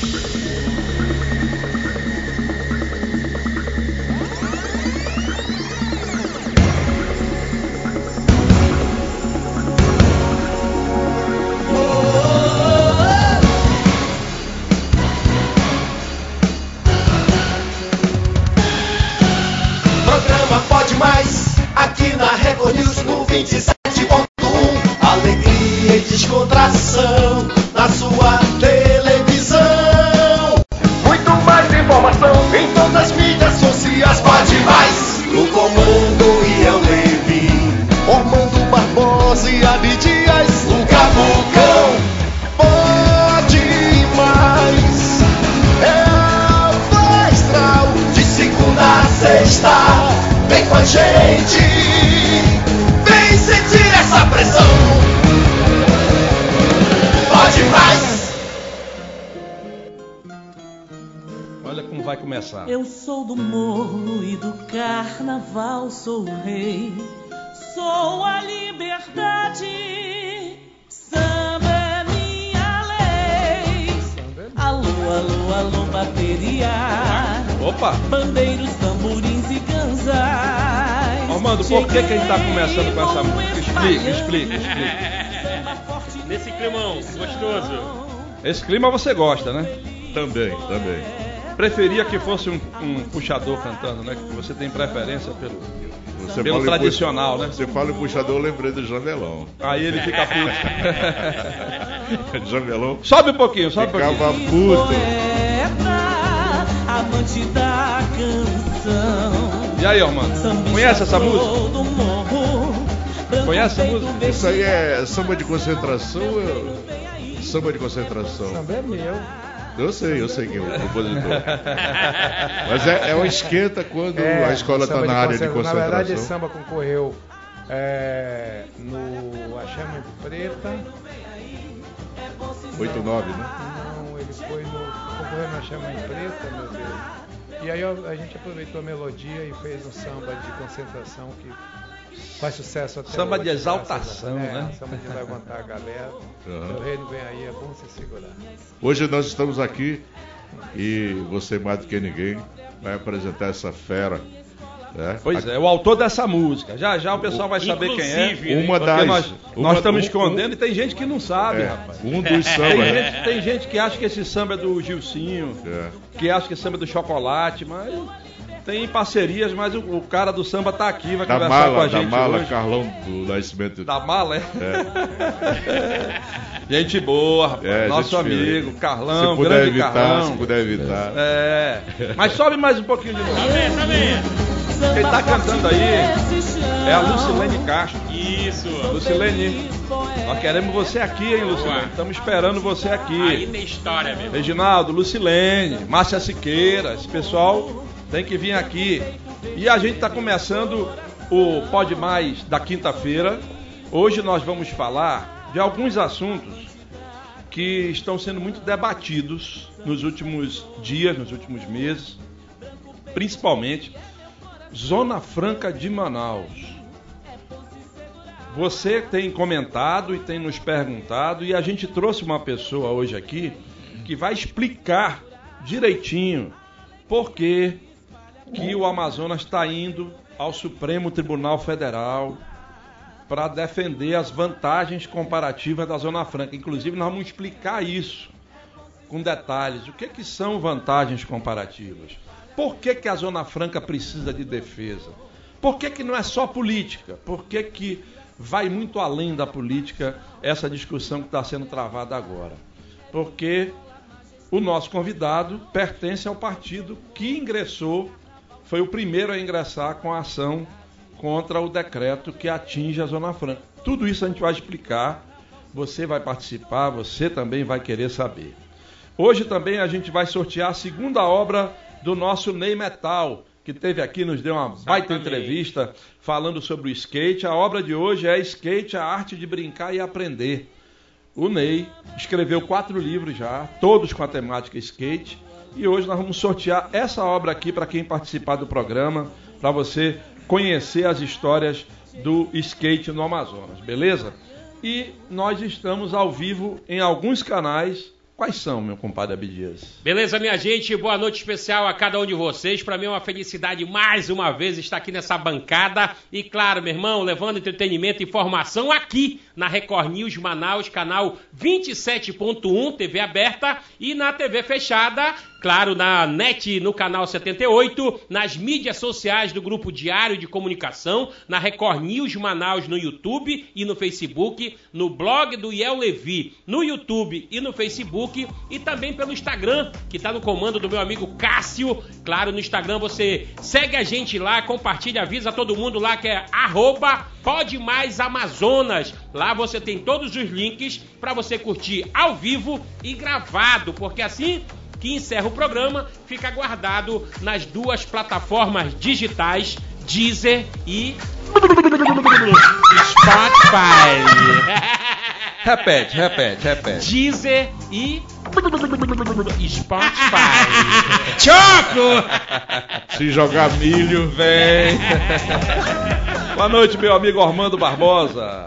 Programa Esse clima você gosta, né? Também, também. Preferia que fosse um, um puxador cantando, né? Que você tem preferência pelo, Você pelo tradicional, puxa- né? Você fala em puxador, eu lembrei do Jamelão. Aí ele fica puto. Jamelão sobe um pouquinho, sobe um pouquinho. ficava puto. poeta, amante da canção. E aí, Armando? Sambista Conhece essa música? Conhece a feito música? Isso aí é samba de concentração. eu- Samba de concentração. Samba é meu. Eu sei, eu sei quem é o compositor. Mas é, é uma esquenta quando É, a escola está na área de concentra- Na verdade, esse concentração. samba concorreu é, no A Chama Preta. 8-9, né? Não, ele foi no. concorreu na Chama Preta, meu Deus. E aí a gente aproveitou a melodia e fez um samba de concentração que faz sucesso até Samba hoje, de a- exaltação, é, né? Samba de levantar a galera. Aham. O reino vem aí, é bom se segurar. Hoje nós estamos aqui e você, mais do que ninguém, vai apresentar essa fera. Né? Pois é, o autor dessa música. Já já o pessoal vai saber quem é. Inclusive, né? Uma Porque das. nós, uma- nós estamos um- escondendo e tem gente que não sabe, é, rapaz. um dos Tem sambas. né? gente, tem gente que acha que esse samba é do Gilcinho, É. que acha que esse samba é do chocolate, mas tem parcerias, mas o, o cara do samba tá aqui, vai Da conversar com a mala, da gente mala, hoje. Carlão do Nascimento. Da mala, é? gente boa, rapaz. É, Nosso gente amigo, Carlão, se puder grande evitar, Carlão. se puder evitar. É. Mas sobe mais um pouquinho de novo. Tá bem, tá bem. Quem tá cantando aí é a Lucilene Castro. Isso. Lucilene, nós queremos você aqui, hein, Lucilene? Estamos esperando você Aí aqui. tem história mesmo. Reginaldo, Lucilene, Márcia Siqueira, esse pessoal tem que vir aqui. E a gente está começando o Pode Mais da quinta-feira. Hoje nós vamos falar de alguns assuntos que estão sendo muito debatidos nos últimos dias, nos últimos meses, principalmente Zona Franca de Manaus. Você tem comentado e tem nos perguntado, e a gente trouxe uma pessoa hoje aqui que vai explicar direitinho por que, que o Amazonas está indo ao Supremo Tribunal Federal para defender as vantagens comparativas da Zona Franca. Inclusive, nós vamos explicar isso com detalhes. O que, que são vantagens comparativas? Por que, que a Zona Franca precisa de defesa? Por que, que não é só política? Por que, que vai muito além da política essa discussão que está sendo travada agora? Porque o nosso convidado pertence ao partido que ingressou, foi o primeiro a ingressar com a ação contra o decreto que atinge a Zona Franca. Tudo isso a gente vai explicar, você vai participar, você também vai querer saber. Hoje também a gente vai sortear a segunda obra do nosso Ney Metal, que teve aqui, nos deu uma baita Exatamente. entrevista falando sobre o skate. A obra de hoje é Skate, a arte de brincar e aprender. O Ney escreveu quatro livros já, todos com a temática skate. E hoje nós vamos sortear essa obra aqui para quem participar do programa, para você conhecer as histórias do skate no Amazonas, beleza? E nós estamos ao vivo em alguns canais Quais são, meu compadre Abdias? Beleza, minha gente? Boa noite especial a cada um de vocês. Para mim é uma felicidade mais uma vez estar aqui nessa bancada. E claro, meu irmão, levando entretenimento e informação aqui na Record News Manaus, canal 27.1, TV aberta, e na TV fechada, claro, na NET, no canal 78, nas mídias sociais do Grupo Diário de Comunicação, na Record News Manaus no YouTube e no Facebook, no blog do Iel Levi, no YouTube e no Facebook, e também pelo Instagram, que está no comando do meu amigo Cássio. Claro, no Instagram você segue a gente lá, compartilha, avisa todo mundo lá que é arroba. Lá você tem todos os links para você curtir ao vivo e gravado, porque assim que encerra o programa, fica guardado nas duas plataformas digitais, Deezer e Spotify. Repete, repete, repete. Deezer e Spotify. Choco! Se jogar milho. Vem. Boa noite, meu amigo Armando Barbosa.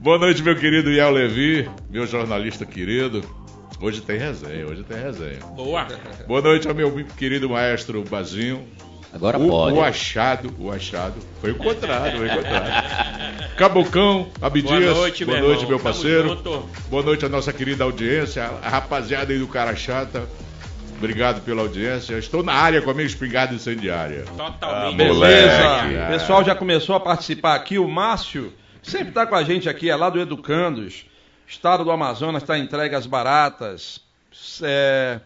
Boa noite, meu querido Iel Levi, meu jornalista querido. Hoje tem resenha, hoje tem resenha. Boa. Boa noite ao meu querido maestro Bazinho. Agora o, pode. o achado, o achado. Foi encontrado, foi encontrado. Cabocão, Abdias. Boa noite, boa meu noite, irmão. meu parceiro. junto. Boa noite à nossa querida audiência, a rapaziada aí do Cara Chata. Obrigado pela audiência. Estou na área com a minha espingarda incendiária. Totalmente. Ah. Beleza. O pessoal já começou a participar aqui. O Márcio sempre está com a gente aqui, é lá do Educandos. Estado do Amazonas está entregue às baratas. É,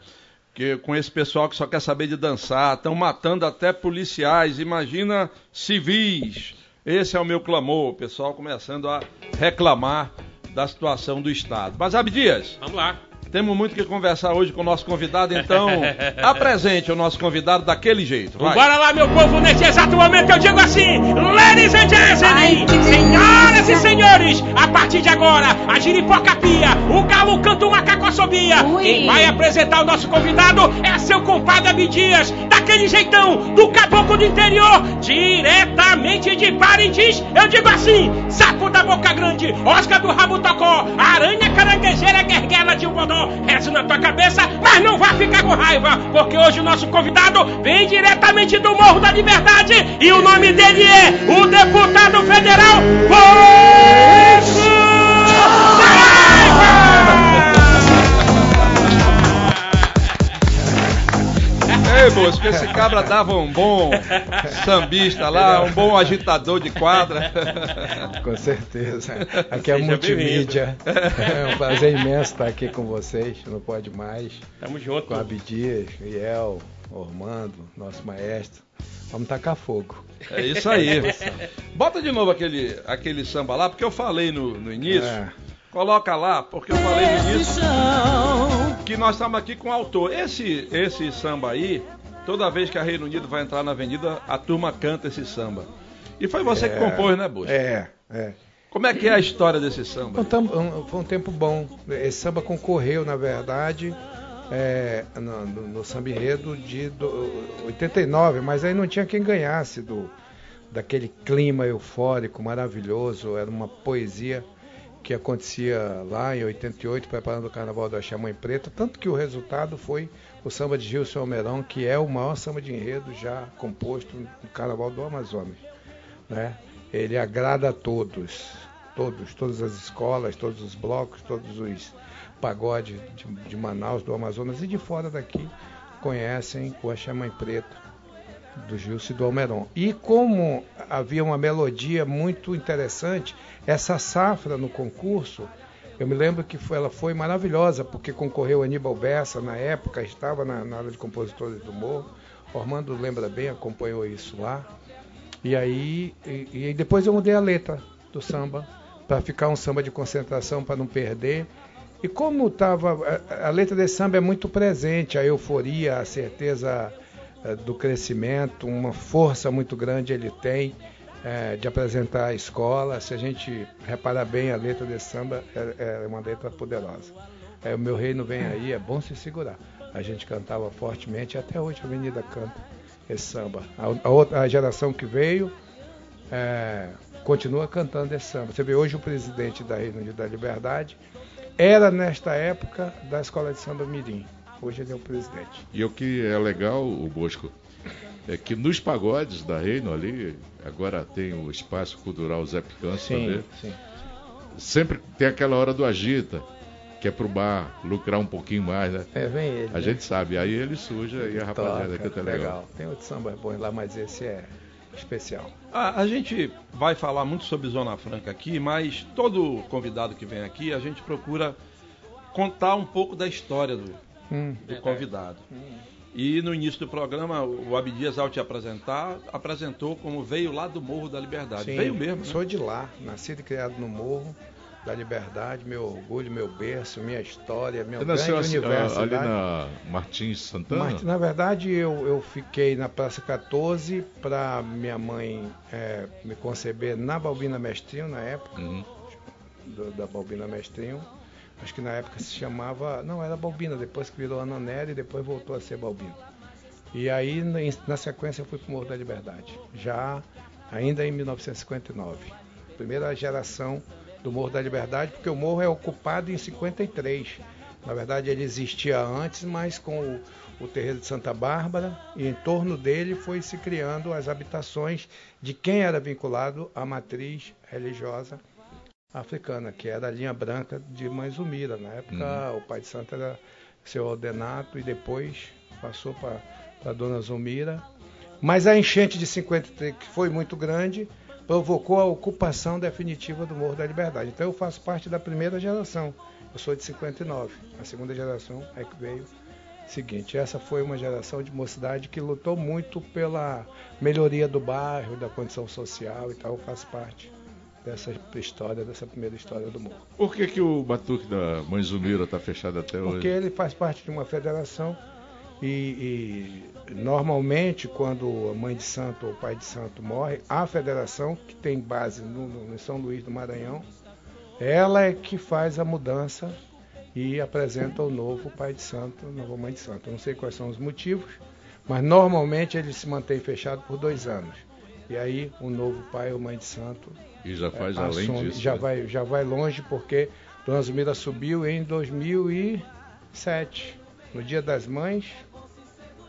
que, com esse pessoal que só quer saber de dançar. Estão matando até policiais. Imagina civis. Esse é o meu clamor. O pessoal começando a reclamar da situação do Estado. Mas, Abdias, Vamos lá. Temos muito que conversar hoje com o nosso convidado, então apresente o nosso convidado daquele jeito. Vai. Bora lá, meu povo, nesse exato momento eu digo assim: Ladies and gentlemen, senhoras e senhores, a partir de agora, a giripoca pia, o galo canta o macaco assobia. Quem vai apresentar o nosso convidado é seu compadre Abidias, daquele jeitão, do caboclo do interior, diretamente de Parintins. Eu digo assim: sapo da boca grande, Oscar do rabo tocó, aranha caranguejeira, guerguela de um bodó, rezo na tua cabeça, mas não vai ficar com raiva, porque hoje o nosso convidado vem diretamente do Morro da Liberdade e o nome dele é o deputado federal Bozo Ei, moço, que esse cabra dava um bom sambista lá, um bom agitador de quadra. Com certeza. Aqui é Seja multimídia. É um prazer imenso estar aqui com vocês. Não pode mais. Tamo junto. Com Abdias, Iel, Ormando, nosso maestro. Vamos tacar fogo. É isso aí. Bota de novo aquele, aquele samba lá, porque eu falei no, no início. É. Coloca lá, porque eu falei no início que nós estamos aqui com o autor. Esse, esse samba aí, toda vez que a Reino Unido vai entrar na avenida, a turma canta esse samba. E foi você que compôs, né, Bush? É, é. Como é que é a história desse samba? Foi um, tam- um- foi um tempo bom. Esse samba concorreu, na verdade, é, no, no, no samba enredo de do- 89, mas aí não tinha quem ganhasse do, daquele clima eufórico, maravilhoso. Era uma poesia que acontecia lá em 88, preparando o Carnaval da Chamãe Preta, tanto que o resultado foi o samba de Gilson Almeirão, que é o maior samba de enredo já composto no Carnaval do Amazonas. Né? Ele agrada a todos, todos, todas as escolas, todos os blocos, todos os pagodes de, de Manaus, do Amazonas e de fora daqui conhecem o Axamãe Preto do Gilson e do Almeron. E como havia uma melodia muito interessante, essa safra no concurso, eu me lembro que foi- ela foi maravilhosa, porque concorreu Aníbal Bessa na época, estava na, na área de compositores do Morro. O lembra bem, acompanhou isso lá. E aí, e, e depois eu mudei a letra do samba para ficar um samba de concentração para não perder. E como tava a, a letra desse samba é muito presente, a euforia, a certeza do crescimento, uma força muito grande ele tem eh, de apresentar a escola. Se a gente reparar bem a letra desse samba, é, é uma letra poderosa. É, o meu reino vem aí, é bom se segurar. A gente cantava fortemente, até hoje a Avenida canta esse samba. A, a outra a geração que veio é, continua cantando esse samba. Você vê hoje o presidente da Reino da Liberdade era nesta época da Escola de Samba Mirim. Hoje ele é o presidente. E o que é legal, o Bosco, é que nos pagodes da Reino ali, agora tem o Espaço Cultural Zé Picanço Sim, também, sim. sempre tem aquela hora do agita, que é pro bar lucrar um pouquinho mais, né? É, vem ele. A né? gente sabe, aí ele suja e a rapaziada Toca, canta legal. legal. Tem outro samba bom lá, mas esse é especial. A, a gente vai falar muito sobre Zona Franca aqui, mas todo convidado que vem aqui, a gente procura contar um pouco da história do, Hum, do convidado. E no início do programa, o Abdias, ao te apresentar, apresentou como veio lá do Morro da Liberdade. sim, veio mesmo, né? Sou de lá, nascido e criado no Morro da Liberdade, meu orgulho, meu berço, minha história, meu Você grande nasceu assim, universo. ali na Martins Santana? Mas, na verdade, eu, eu fiquei na Praça 14 para minha mãe é, me conceber na Balbina Mestrinho, na época, Uhum. do- da Balbina Mestrinho. Acho que na época se chamava. Não, era Balbina, depois que virou Ananera e depois voltou a ser Balbina. E aí, na, sequência, eu fui para o Morro da Liberdade, já ainda em 1959. Primeira geração do Morro da Liberdade, porque o morro é ocupado em 53. Na verdade, ele existia antes, mas com o, o terreiro de Santa Bárbara, e em torno dele foi se criando as habitações de quem era vinculado à matriz religiosa africana, que era a linha branca de Mãe Zumira. Na época, o pai de santo era seu Aldenato e depois passou para a dona Zumira. Mas a enchente de 53, que foi muito grande, provocou a ocupação definitiva do Morro da Liberdade. Então eu faço parte da primeira geração. Eu sou de 59. A segunda geração é que veio seguinte. Essa foi uma geração de mocidade que lutou muito pela melhoria do bairro, da condição social e tal. Eu faço parte dessa história, dessa primeira história do morro. Por que, que o batuque da Mãe Zumira está fechado até hoje? Porque ele faz parte de uma federação e, e, normalmente quando a mãe de santo ou o pai de santo morre, a federação, que tem base no, no São Luís do Maranhão, ela é que faz a mudança e apresenta o novo pai de santo, nova mãe de santo. Eu não sei quais são os motivos, mas normalmente ele se mantém fechado por dois anos. E aí o novo pai ou mãe de santo E já faz além assume- disso. já né? vai já vai longe porque Dona Zumira subiu em 2007, no Dia das Mães,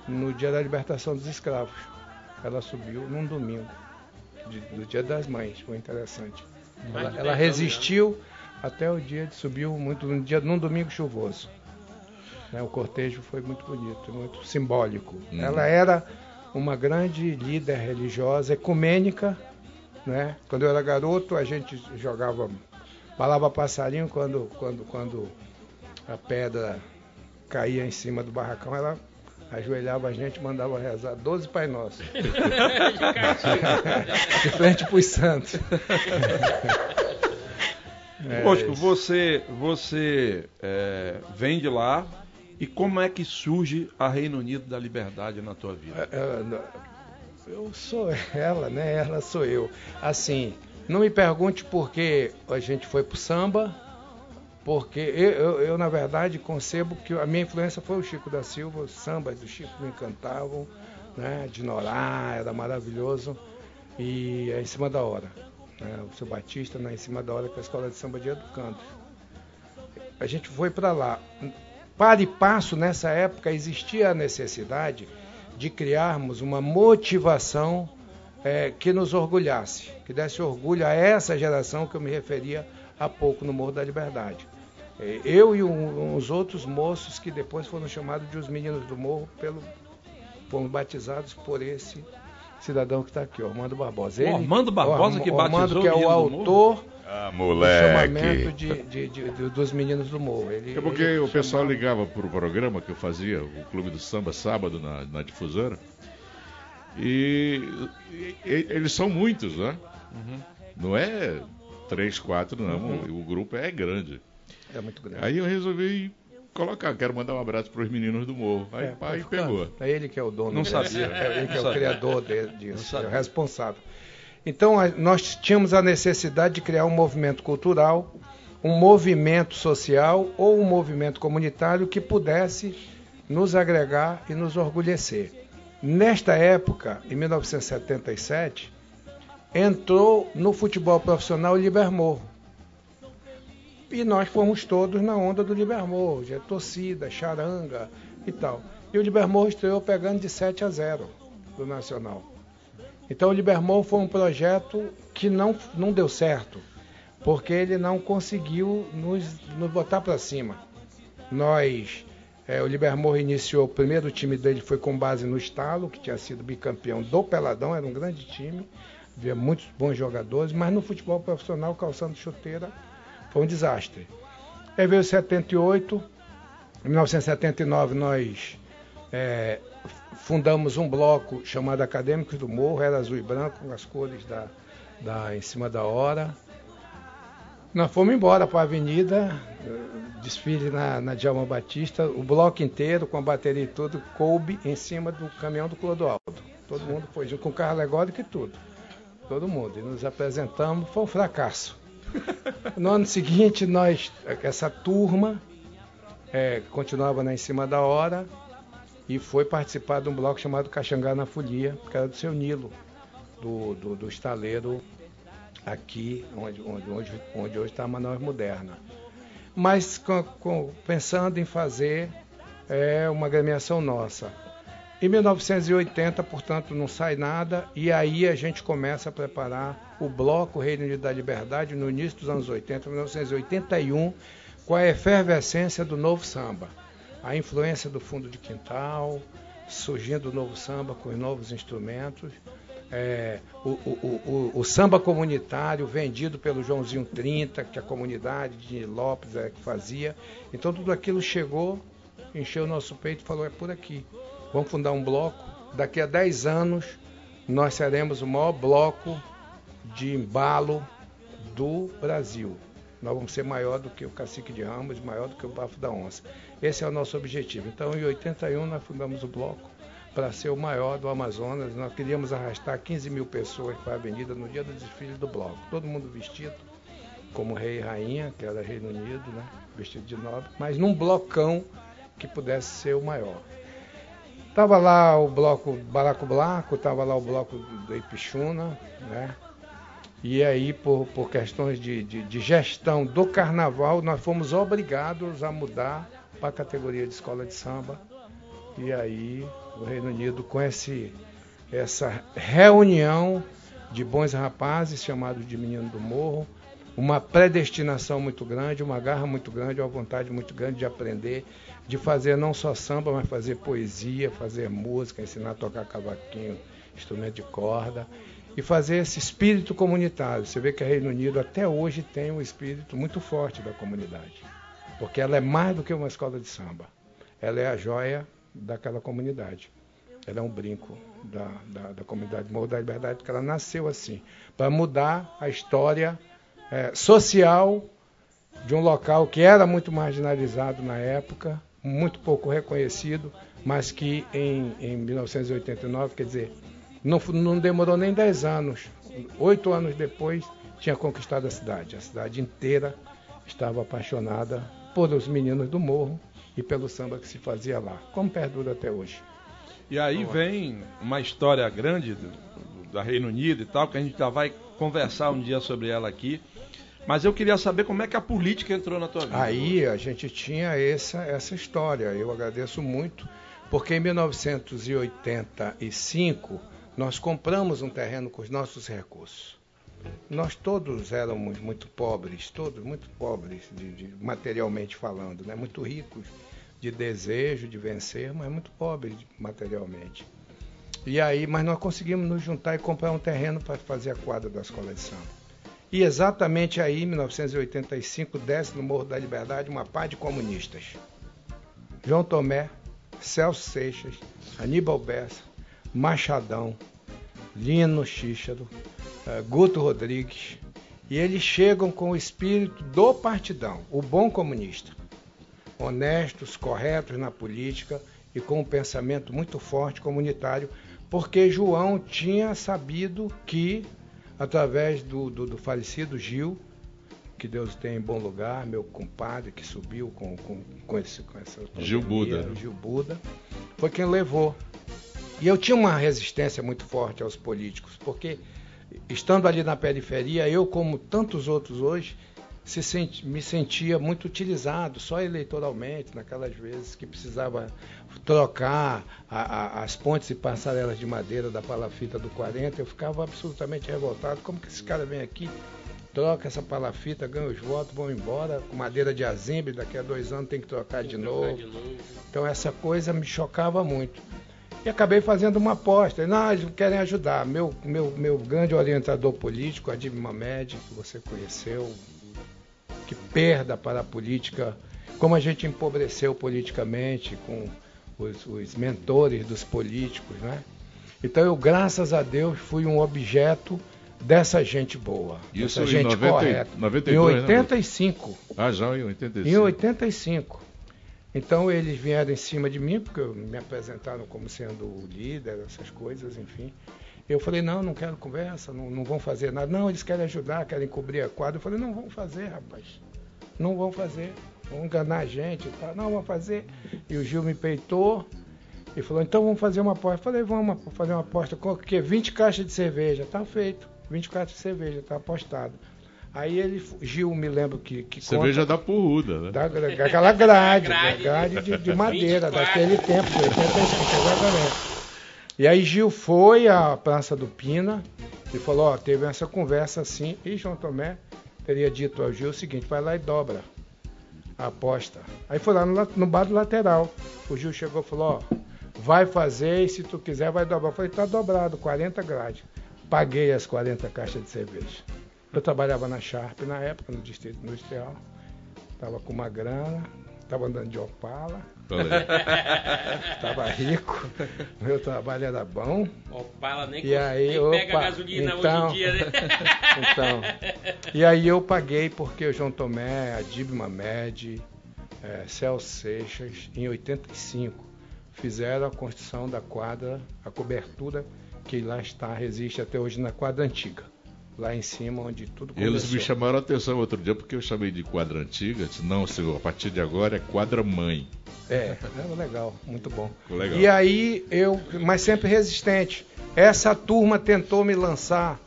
no Dia da Libertação dos Escravos. Ela subiu num domingo, de- do Dia das Mães, foi interessante. Ela, ela 10 anos, resistiu até o dia de subiu muito num dia num domingo chuvoso. Né, o cortejo foi muito bonito, muito simbólico. Uhum. Ela era uma grande líder religiosa, ecumênica. Né? Quando eu era garoto, a gente jogava, balava passarinho quando, quando, quando a pedra caía em cima do barracão, ela ajoelhava a gente e mandava rezar 12 Pai Nosso. de frente para os santos. É, Bosco, isso. você, você é, vem de lá e como é que surge a Reino Unido da Liberdade na tua vida? É, é, Eu sou ela, né? Ela sou eu. Assim, não me pergunte por que a gente foi pro samba, porque eu, eu, eu, na verdade, concebo que a minha influência foi o Chico da Silva, os sambas do Chico me encantavam, né? De Norá, era maravilhoso, e é em cima da hora. Né? O seu Batista, né? em cima da hora, é a escola de samba de Educando. A gente foi para lá. Para e passo, nessa época, existia a necessidade de criarmos uma motivação é, que nos orgulhasse, que desse orgulho a essa geração que eu me referia há pouco no Morro da Liberdade. É, Eu e um, uns outros moços que depois foram chamados de os meninos do morro, pelo, fomos batizados por esse cidadão que está aqui, o Armando Barbosa. O Armando Barbosa que batizou que é o autor Ah, moleque. chamamento de, de- de- de- dos meninos do morro. Ele, É porque ele o pessoal chamava- ligava pro programa que eu fazia, o Clube do Samba, sábado, na, na difusora. E, e- eles são muitos, né? Não é três, quatro, não. O, o grupo é grande. É muito grande. Aí eu resolvi colocar, quero mandar um abraço pros meninos do morro. Aí É, o pai pegou. É ele que é o dono. Não sabia. É ele que é o criador de- Não disso, é o responsável. Então, nós tínhamos a necessidade de criar um movimento cultural, um movimento social ou um movimento comunitário que pudesse nos agregar e nos orgulhecer. Nesta época, em 1977, entrou no futebol profissional o Libermorro. E nós fomos todos na onda do Libermorro, de torcida, charanga e tal. E o Libermorro estreou pegando de 7 a 0 do Nacional. Então o Libermorro foi um projeto que não, não deu certo, porque ele não conseguiu nos, nos botar para cima. Nós, é, o Libermorro iniciou, o primeiro time dele foi com base no Estalo, que tinha sido bicampeão do Peladão, era um grande time, havia muitos bons jogadores, mas no futebol profissional, calçando chuteira, foi um desastre. Aí veio 78, em 1979 nós é, fundamos um bloco chamado Acadêmicos do Morro, era azul e branco, com as cores da, da, em cima da hora. Nós fomos embora para a avenida, desfile na, na Djalma Batista, o bloco inteiro, com a bateria e tudo, coube em cima do caminhão do Clodoaldo. Todo mundo foi junto com o carro alegórico e tudo. Todo mundo. E nos apresentamos, foi um fracasso. No ano seguinte, nós, essa turma, é, continuava na em cima da hora e foi participar de um bloco chamado Caxangá na Folia, que era do seu Nilo, do, do, do estaleiro aqui, onde, onde, onde, onde hoje está a Manaus Moderna. Mas com, com, pensando em fazer é, uma gremiação nossa. Em 1980, portanto, não sai nada, e aí a gente começa a preparar o Bloco Reino Unido da Liberdade no início dos anos 80, 1981, com a efervescência do novo samba. A influência do fundo de quintal, surgindo o novo samba com os novos instrumentos, é, o, o, o, o, samba comunitário vendido pelo Joãozinho 30, que a comunidade de Lopes é, que fazia. Então tudo aquilo chegou, encheu o nosso peito e falou, é por aqui. Vamos fundar um bloco. Daqui a 10 anos, nós seremos o maior bloco de embalo do Brasil. Nós vamos ser maior do que o Cacique de Ramos, maior do que o Bafo da Onça. Esse é o nosso objetivo. Então, em 81, nós fundamos o bloco para ser o maior do Amazonas. Nós queríamos arrastar 15 mil pessoas para a avenida no dia do desfile do bloco. Todo mundo vestido como rei e rainha, que era Reino Unido, né? vestido de nobre, mas num blocão que pudesse ser o maior. Tava lá o bloco Baraco Blaco, tava lá o bloco do Ipixuna, né? E aí, por, por questões de, de, de, gestão do carnaval, nós fomos obrigados a mudar para a categoria de escola de samba. E aí, o Reino Unido, com esse, essa reunião de bons rapazes, chamados de Menino do Morro, uma predestinação muito grande, uma garra muito grande, uma vontade muito grande de aprender, de fazer não só samba, mas fazer poesia, fazer música, ensinar a tocar cavaquinho, instrumento de corda e fazer esse espírito comunitário. Você vê que a Reino Unido até hoje tem um espírito muito forte da comunidade, porque ela é mais do que uma escola de samba. Ela é a joia daquela comunidade. Ela é um brinco da, da, da comunidade Morro da Liberdade, porque ela nasceu assim, para mudar a história é, social de um local que era muito marginalizado na época, muito pouco reconhecido, mas que em, em 1989, quer dizer, não, não demorou nem 10 anos, oito anos depois, tinha conquistado a cidade. A cidade inteira estava apaixonada por os meninos do morro e pelo samba que se fazia lá, como perdura até hoje. E aí vem uma história grande do, do, da Reino Unido e tal, que a gente já vai conversar um dia sobre ela aqui. Mas eu queria saber como é que a política entrou na tua vida. Aí a gente tinha essa, essa história. Eu agradeço muito, porque em 1985 nós compramos um terreno com os nossos recursos. Nós todos éramos muito pobres, todos muito pobres, de, de, materialmente falando, né? muito ricos de desejo de vencer, mas muito pobres materialmente. E aí, mas nós conseguimos nos juntar e comprar um terreno para fazer a quadra da escola de samba. E exatamente aí, em 1985, desce no Morro da Liberdade uma pá de comunistas. João Tomé, Celso Seixas, Aníbal Bessa, Machadão, Lino Xícharo, uh, Guto Rodrigues, e eles chegam com o espírito do partidão, o bom comunista. Honestos, corretos na política e com um pensamento muito forte comunitário, porque João tinha sabido que através do, do, do, falecido Gil, que Deus tem em bom lugar, meu compadre que subiu com, com, com, esse, com essa. Gil Buda. Gil Buda, foi quem levou. E eu tinha uma resistência muito forte aos políticos, porque estando ali na periferia, eu, como tantos outros hoje, se senti, me sentia muito utilizado, só eleitoralmente, naquelas vezes que precisava trocar a, a, as pontes e passarelas de madeira da palafita do 40, eu ficava absolutamente revoltado. Como que esse cara vem aqui, troca essa palafita, ganha os votos, vão embora, com madeira de azimbre, daqui a dois anos tem que trocar, tem de, novo. de novo. Então essa coisa me chocava muito. E acabei fazendo uma aposta. Não, eles querem ajudar. Meu, meu, meu grande orientador político, Adib Mamed, que você conheceu, que perda para a política, como a gente empobreceu politicamente com os, os mentores dos políticos, né? Então eu, graças a Deus, fui um objeto dessa gente boa, Isso dessa gente 90, correta. 92, em 85. Né? Ah, já em 85. Em 85. Então eles vieram em cima de mim, porque me apresentaram como sendo o líder, essas coisas, enfim. Eu falei, não, não quero conversa, não, não vão fazer nada. Não, eles querem ajudar, querem cobrir a quadra. Eu falei, não vão fazer, rapaz. Não vão fazer. Vão enganar a gente. Tá? Não, vão fazer. E o Gil me peitou e falou, então vamos fazer uma aposta. Eu falei, vamos fazer uma aposta com o quê? 20 caixas de cerveja. Tá feito. 20 caixas de cerveja, tá apostado. Aí ele, Gil, me lembro que. que Cerveja conta, da porruda, né? Da, aquela grade, grade, grade de, de madeira, 24. daquele tempo, de 85, exatamente. E aí Gil foi à Praça do Pina e falou, ó, teve essa conversa assim, e João Tomé teria dito ao Gil o seguinte, vai lá e dobra a aposta. Aí foi lá no, no bar do lateral. O Gil chegou e falou, ó, vai fazer e se tu quiser vai dobrar. Eu falei, tá dobrado, 40 grades. Paguei as 40 caixas de cerveja. Eu trabalhava na Sharp na época, no Distrito Industrial. Tava com uma grana, tava andando de Opala. Tava rico, meu trabalho era bom. Opala nem, e aí, nem opa, pega gasolina então, hoje em dia, né? então, e aí eu paguei porque o João Tomé, a Dib Mamed, é, Celso Seixas, em 85, fizeram a construção da quadra, a cobertura que lá está, resiste até hoje na quadra antiga lá em cima, onde tudo começou. Eles me chamaram a atenção outro dia porque eu chamei de quadra antiga. Disse, não, senhor, a partir de agora é quadra mãe. É, é legal, muito bom. Legal. E aí eu, mas sempre resistente. Essa turma tentou me lançar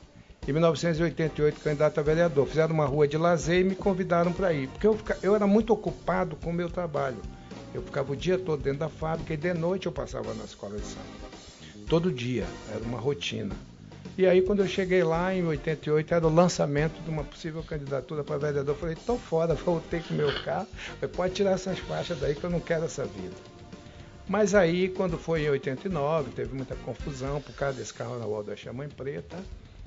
em 1988 candidato a vereador. Fizeram uma rua de lazer e me convidaram para ir, porque eu, eu era muito ocupado com o meu trabalho. Eu ficava o dia todo dentro da fábrica e de noite eu passava na escola de samba. Todo dia, era uma rotina. E aí, quando eu cheguei lá em 88, era o lançamento de uma possível candidatura para vereador. Eu falei, tô fora, voltei com o meu carro. Falei, pode tirar essas faixas daí que eu não quero essa vida. Mas aí, quando foi em 89, teve muita confusão por causa desse carro na Waldo da Chamãe Preta.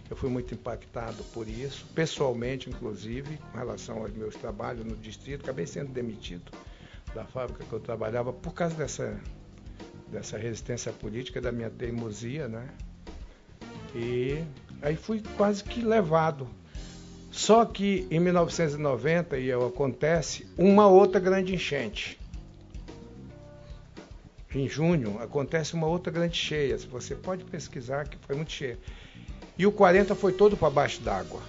Eu fui muito impactado por isso, pessoalmente, inclusive, com relação aos meus trabalhos no distrito. Acabei sendo demitido da fábrica que eu trabalhava por causa dessa, dessa resistência política, da minha teimosia, né? E aí fui quase que levado. Só que em 1990 e acontece uma outra grande enchente. Em junho acontece uma outra grande cheia. Você pode pesquisar que foi muito cheia. E o 40 foi todo para baixo d'água.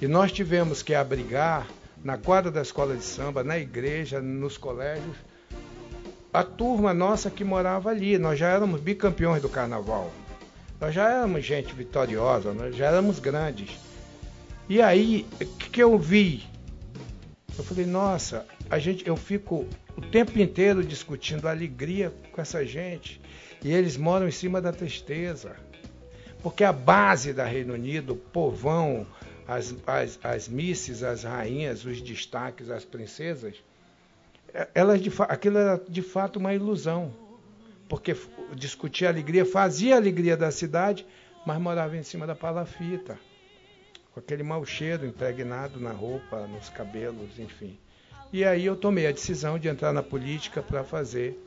E nós tivemos que abrigar na quadra da escola de samba, na igreja, nos colégios, a turma nossa que morava ali. Nós já éramos bicampeões do carnaval. Nós já éramos gente vitoriosa, nós já éramos grandes. E aí, o que, que eu vi? Eu falei, nossa, a gente, eu fico o tempo inteiro discutindo alegria com essa gente. E eles moram em cima da tristeza. Porque a base da Reino Unido, o povão, as, as, as misses, as rainhas, os destaques, as princesas, elas de, aquilo era de fato uma ilusão porque discutia a alegria, fazia a alegria da cidade, mas morava em cima da palafita, com aquele mau cheiro impregnado na roupa, nos cabelos, enfim. E aí eu tomei a decisão de entrar na política para fazer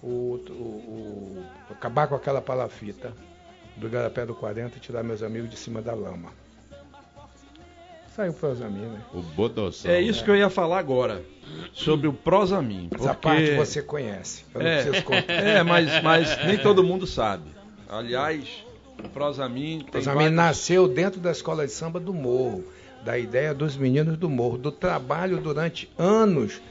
o, o, o, acabar com aquela palafita do Garapé do 40 e tirar meus amigos de cima da lama. Saiu o Prosamin, né? O Bodossão. É isso que eu ia falar agora. Sobre o Prosamin. Essa porque... parte você conhece. Eu não é. É, mas, mas nem todo mundo sabe. Aliás, o Prosamin. O Prosamin vários... nasceu dentro da escola de samba do Morro. Da ideia dos meninos do Morro. Do trabalho durante anos.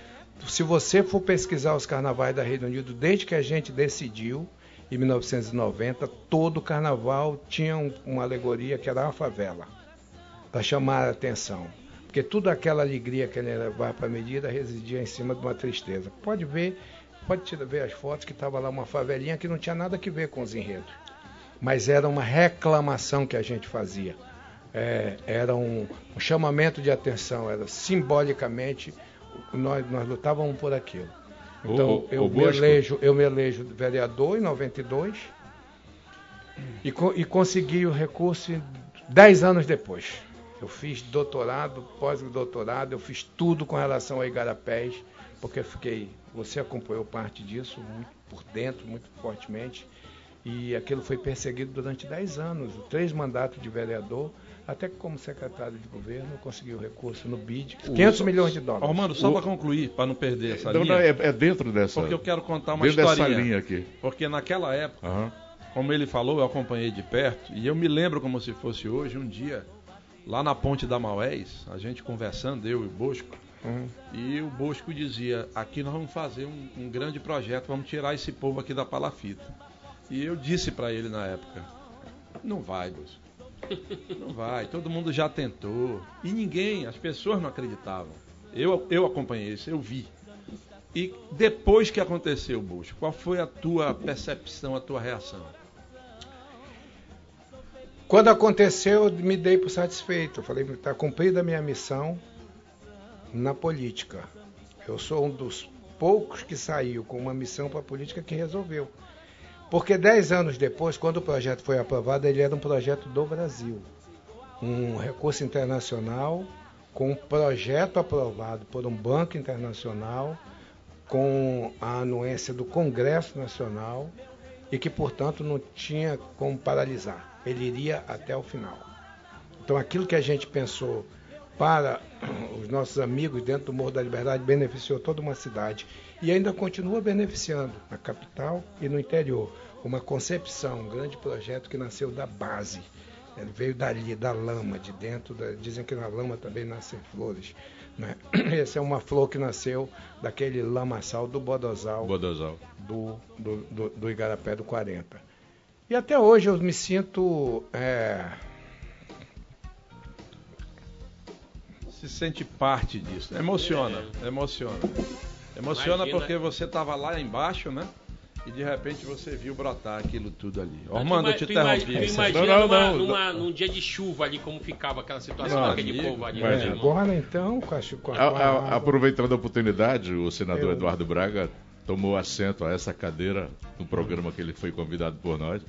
Se você for pesquisar os carnavais da Reino Unido, desde que a gente decidiu, em 1990, todo carnaval tinha um, uma alegoria que era a favela para chamar a atenção. Porque toda aquela alegria que ele levava para a medida residia em cima de uma tristeza. Pode ver, pode ver as fotos que estava lá uma favelinha que não tinha nada a ver com os enredos. Mas era uma reclamação que a gente fazia. É, era um, um, chamamento de atenção, era simbolicamente nós, nós lutávamos por aquilo. Então o, eu, o me elejo, eu me elejo vereador em 92 e, e consegui o recurso dez anos depois. Eu fiz doutorado, pós-doutorado, eu fiz tudo com relação a Igarapés, porque eu fiquei, você acompanhou parte disso muito por dentro, muito fortemente, e aquilo foi perseguido durante 10 anos, três mandatos de vereador, até que como secretário de governo eu consegui o recurso no BID, 500 o, milhões de dólares. Armando, só para concluir, para não perder essa não, linha. Não, é, é, dentro dessa. Porque eu quero contar uma dentro historinha. dessa linha aqui. Porque naquela época, uhum. como ele falou, eu acompanhei de perto, e eu me lembro como se fosse hoje, um dia, lá na ponte da Maués, a gente conversando, eu e o Bosco, uhum. e o Bosco dizia, aqui nós vamos fazer um, um grande projeto, vamos tirar esse povo aqui da palafita. E eu disse para ele na época, não vai, Bosco. Não vai, todo mundo já tentou. E ninguém, as pessoas não acreditavam. Eu, eu acompanhei isso, eu vi. E depois que aconteceu, Bush, qual foi a tua percepção, a tua reação? Quando aconteceu, eu me dei por satisfeito. Eu falei, está cumprida a minha missão na política. Eu sou um dos poucos que saiu com uma missão para a política que resolveu. Porque dez anos depois, quando o projeto foi aprovado, ele era um projeto do Brasil. Um recurso internacional com um projeto aprovado por um banco internacional, com a anuência do Congresso Nacional e que, portanto, não tinha como paralisar. Ele iria até o final. Então, aquilo que a gente pensou para os nossos amigos dentro do Morro da Liberdade beneficiou toda uma cidade e ainda continua beneficiando na capital e no interior uma concepção, um grande projeto que nasceu da base. Ele veio dali, da lama, de dentro. Da, dizem que na lama também nascem flores. Né? Essa é uma flor que nasceu daquele lamaçal do Bodosal, Bodosal. Do, do, do, do Igarapé do 40. E até hoje eu me sinto. É... Se sente parte disso. Emociona, é. emociona. Emociona Imagina. porque você estava lá embaixo, né? e de repente você viu brotar aquilo tudo ali. Ormando, eu te interrompi. Tu imagina não, numa, não, numa, num dia de chuva ali, como ficava aquela situação não, daquele povo ali. Né, agora então, com a, com a, a, Aproveitando a oportunidade, o senador eu... Eduardo Braga tomou assento a essa cadeira no programa que ele foi convidado por nós.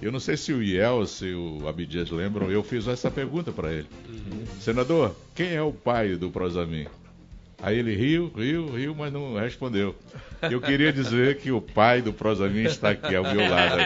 Eu não sei se o Iel, se o Abidias lembram, eu fiz essa pergunta para ele. Uhum. Senador, quem é o pai do Prosamin? Aí ele riu, riu, riu, mas não respondeu. Eu queria dizer que o pai do Prosamin está aqui ao meu lado.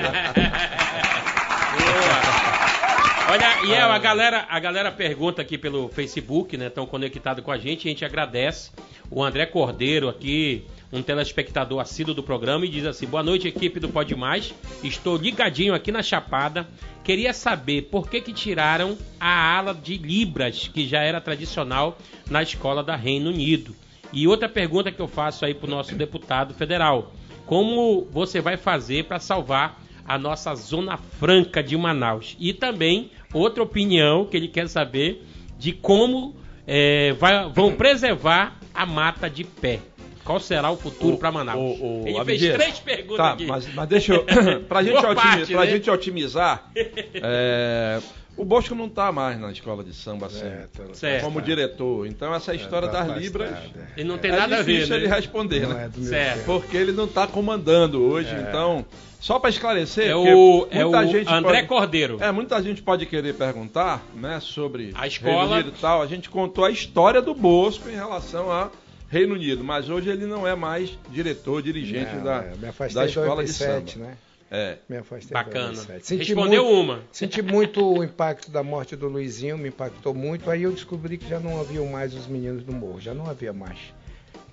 Olha, e é, a galera, a galera pergunta aqui pelo Facebook, né? Estão conectados com a gente, a gente agradece. O André Cordeiro aqui, um telespectador assíduo do programa, e diz assim: Boa noite, equipe do Pode Mais. Estou ligadinho aqui na Chapada. Queria saber por que, que tiraram a ala de Libras, que já era tradicional na escola da Reino Unido. E outra pergunta que eu faço aí para o nosso deputado federal: Como você vai fazer para salvar a nossa Zona Franca de Manaus? E também outra opinião que ele quer saber de como é, vai, vão preservar a mata de pé. Qual será o futuro para Manaus? O, o, Ele fez três perguntas tá, aqui. Mas, mas deixa eu. para gente parte, né? gente otimizar. é, o Bosco não está mais na escola de samba assim, é, tá como diretor. Então essa é, história é, tá das libras. E não tem nada a ver. É difícil ele responder, não né? certo. Porque ele não está comandando hoje. É. Então, só para esclarecer, é o, é o André pode, Cordeiro. É, muita gente pode querer perguntar, né, sobre a escola e tal. A gente contou a história do Bosco em relação a Reino Unido, mas hoje ele não é mais diretor, dirigente não, da, é, da escola de samba. Né? É. Me afastei Bacana. Respondeu muito, uma. Senti muito o impacto da morte do Luizinho, me impactou muito. Aí eu descobri que já não havia mais os meninos do morro, já não havia mais.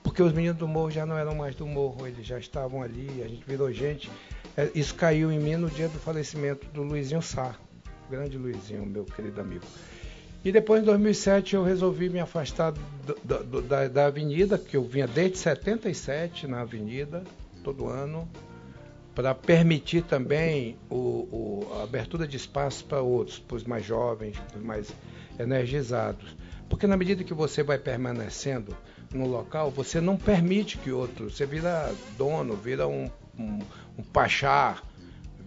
Porque os meninos do morro já não eram mais do morro, eles já estavam ali, a gente virou gente. É, isso caiu em mim no dia do falecimento do Luizinho Sá, grande Luizinho, meu querido amigo. E depois, em 2007, eu resolvi me afastar do, do, da, da avenida, que eu vinha desde 77 na avenida, todo ano, para permitir também o, o, a abertura de espaço para outros, para os mais jovens, para os mais energizados. Porque na medida que você vai permanecendo no local, você não permite que outro. Você vira dono, vira um, um, um pachá,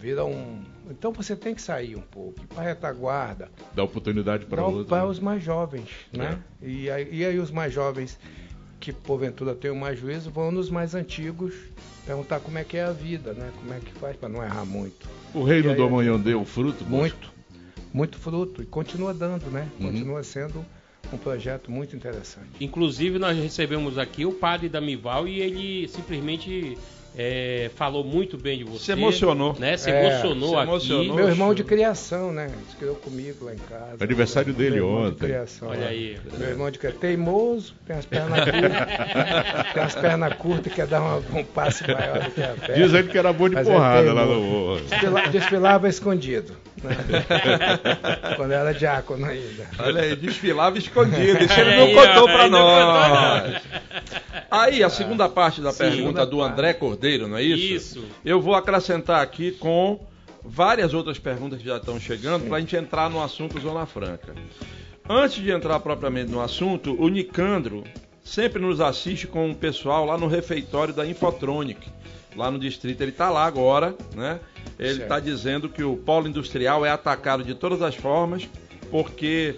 vira um. Então você tem que sair um pouco, ir para a retaguarda. Dá oportunidade para outros. Para né? os mais jovens, né? E, aí, e aí os mais jovens que porventura tenham mais juízo vão nos mais antigos perguntar como é que é a vida, né? Como é que faz para não errar muito. O reino aí, do amanhã deu fruto? Muito, muito fruto e continua dando, né? Uhum. Continua sendo um projeto muito interessante. Inclusive, nós recebemos aqui o padre da Mival e ele simplesmente é, falou muito bem de você. Se emocionou. Né? Se É, emocionou se aqui. emocionou. Meu irmão de criação, né? Se criou comigo lá em casa. Aniversário dele Meu irmão de ontem. criação, Olha né? aí. Meu irmão de criação. Teimoso, tem as pernas curtas. tem as pernas curtas, quer dar uma- um passe maior do que a perna. Diz ele que era bom de Mas porrada lá no. Desfila- desfilava escondido. né? Quando era diácono ainda. Olha aí, desfilava escondido. Isso ele não contou não nós. Aí, a segunda parte da Sim. pergunta do. André Cordeiro, não é isso? Isso. Eu vou acrescentar aqui com várias outras perguntas que já estão chegando para a gente entrar no assunto Zona Franca. Antes de entrar propriamente no assunto, o Nicandro sempre nos assiste com o pessoal lá no refeitório da Infotronic, lá no distrito. Ele está lá agora, né? Ele está dizendo que o polo industrial é atacado de todas as formas, porque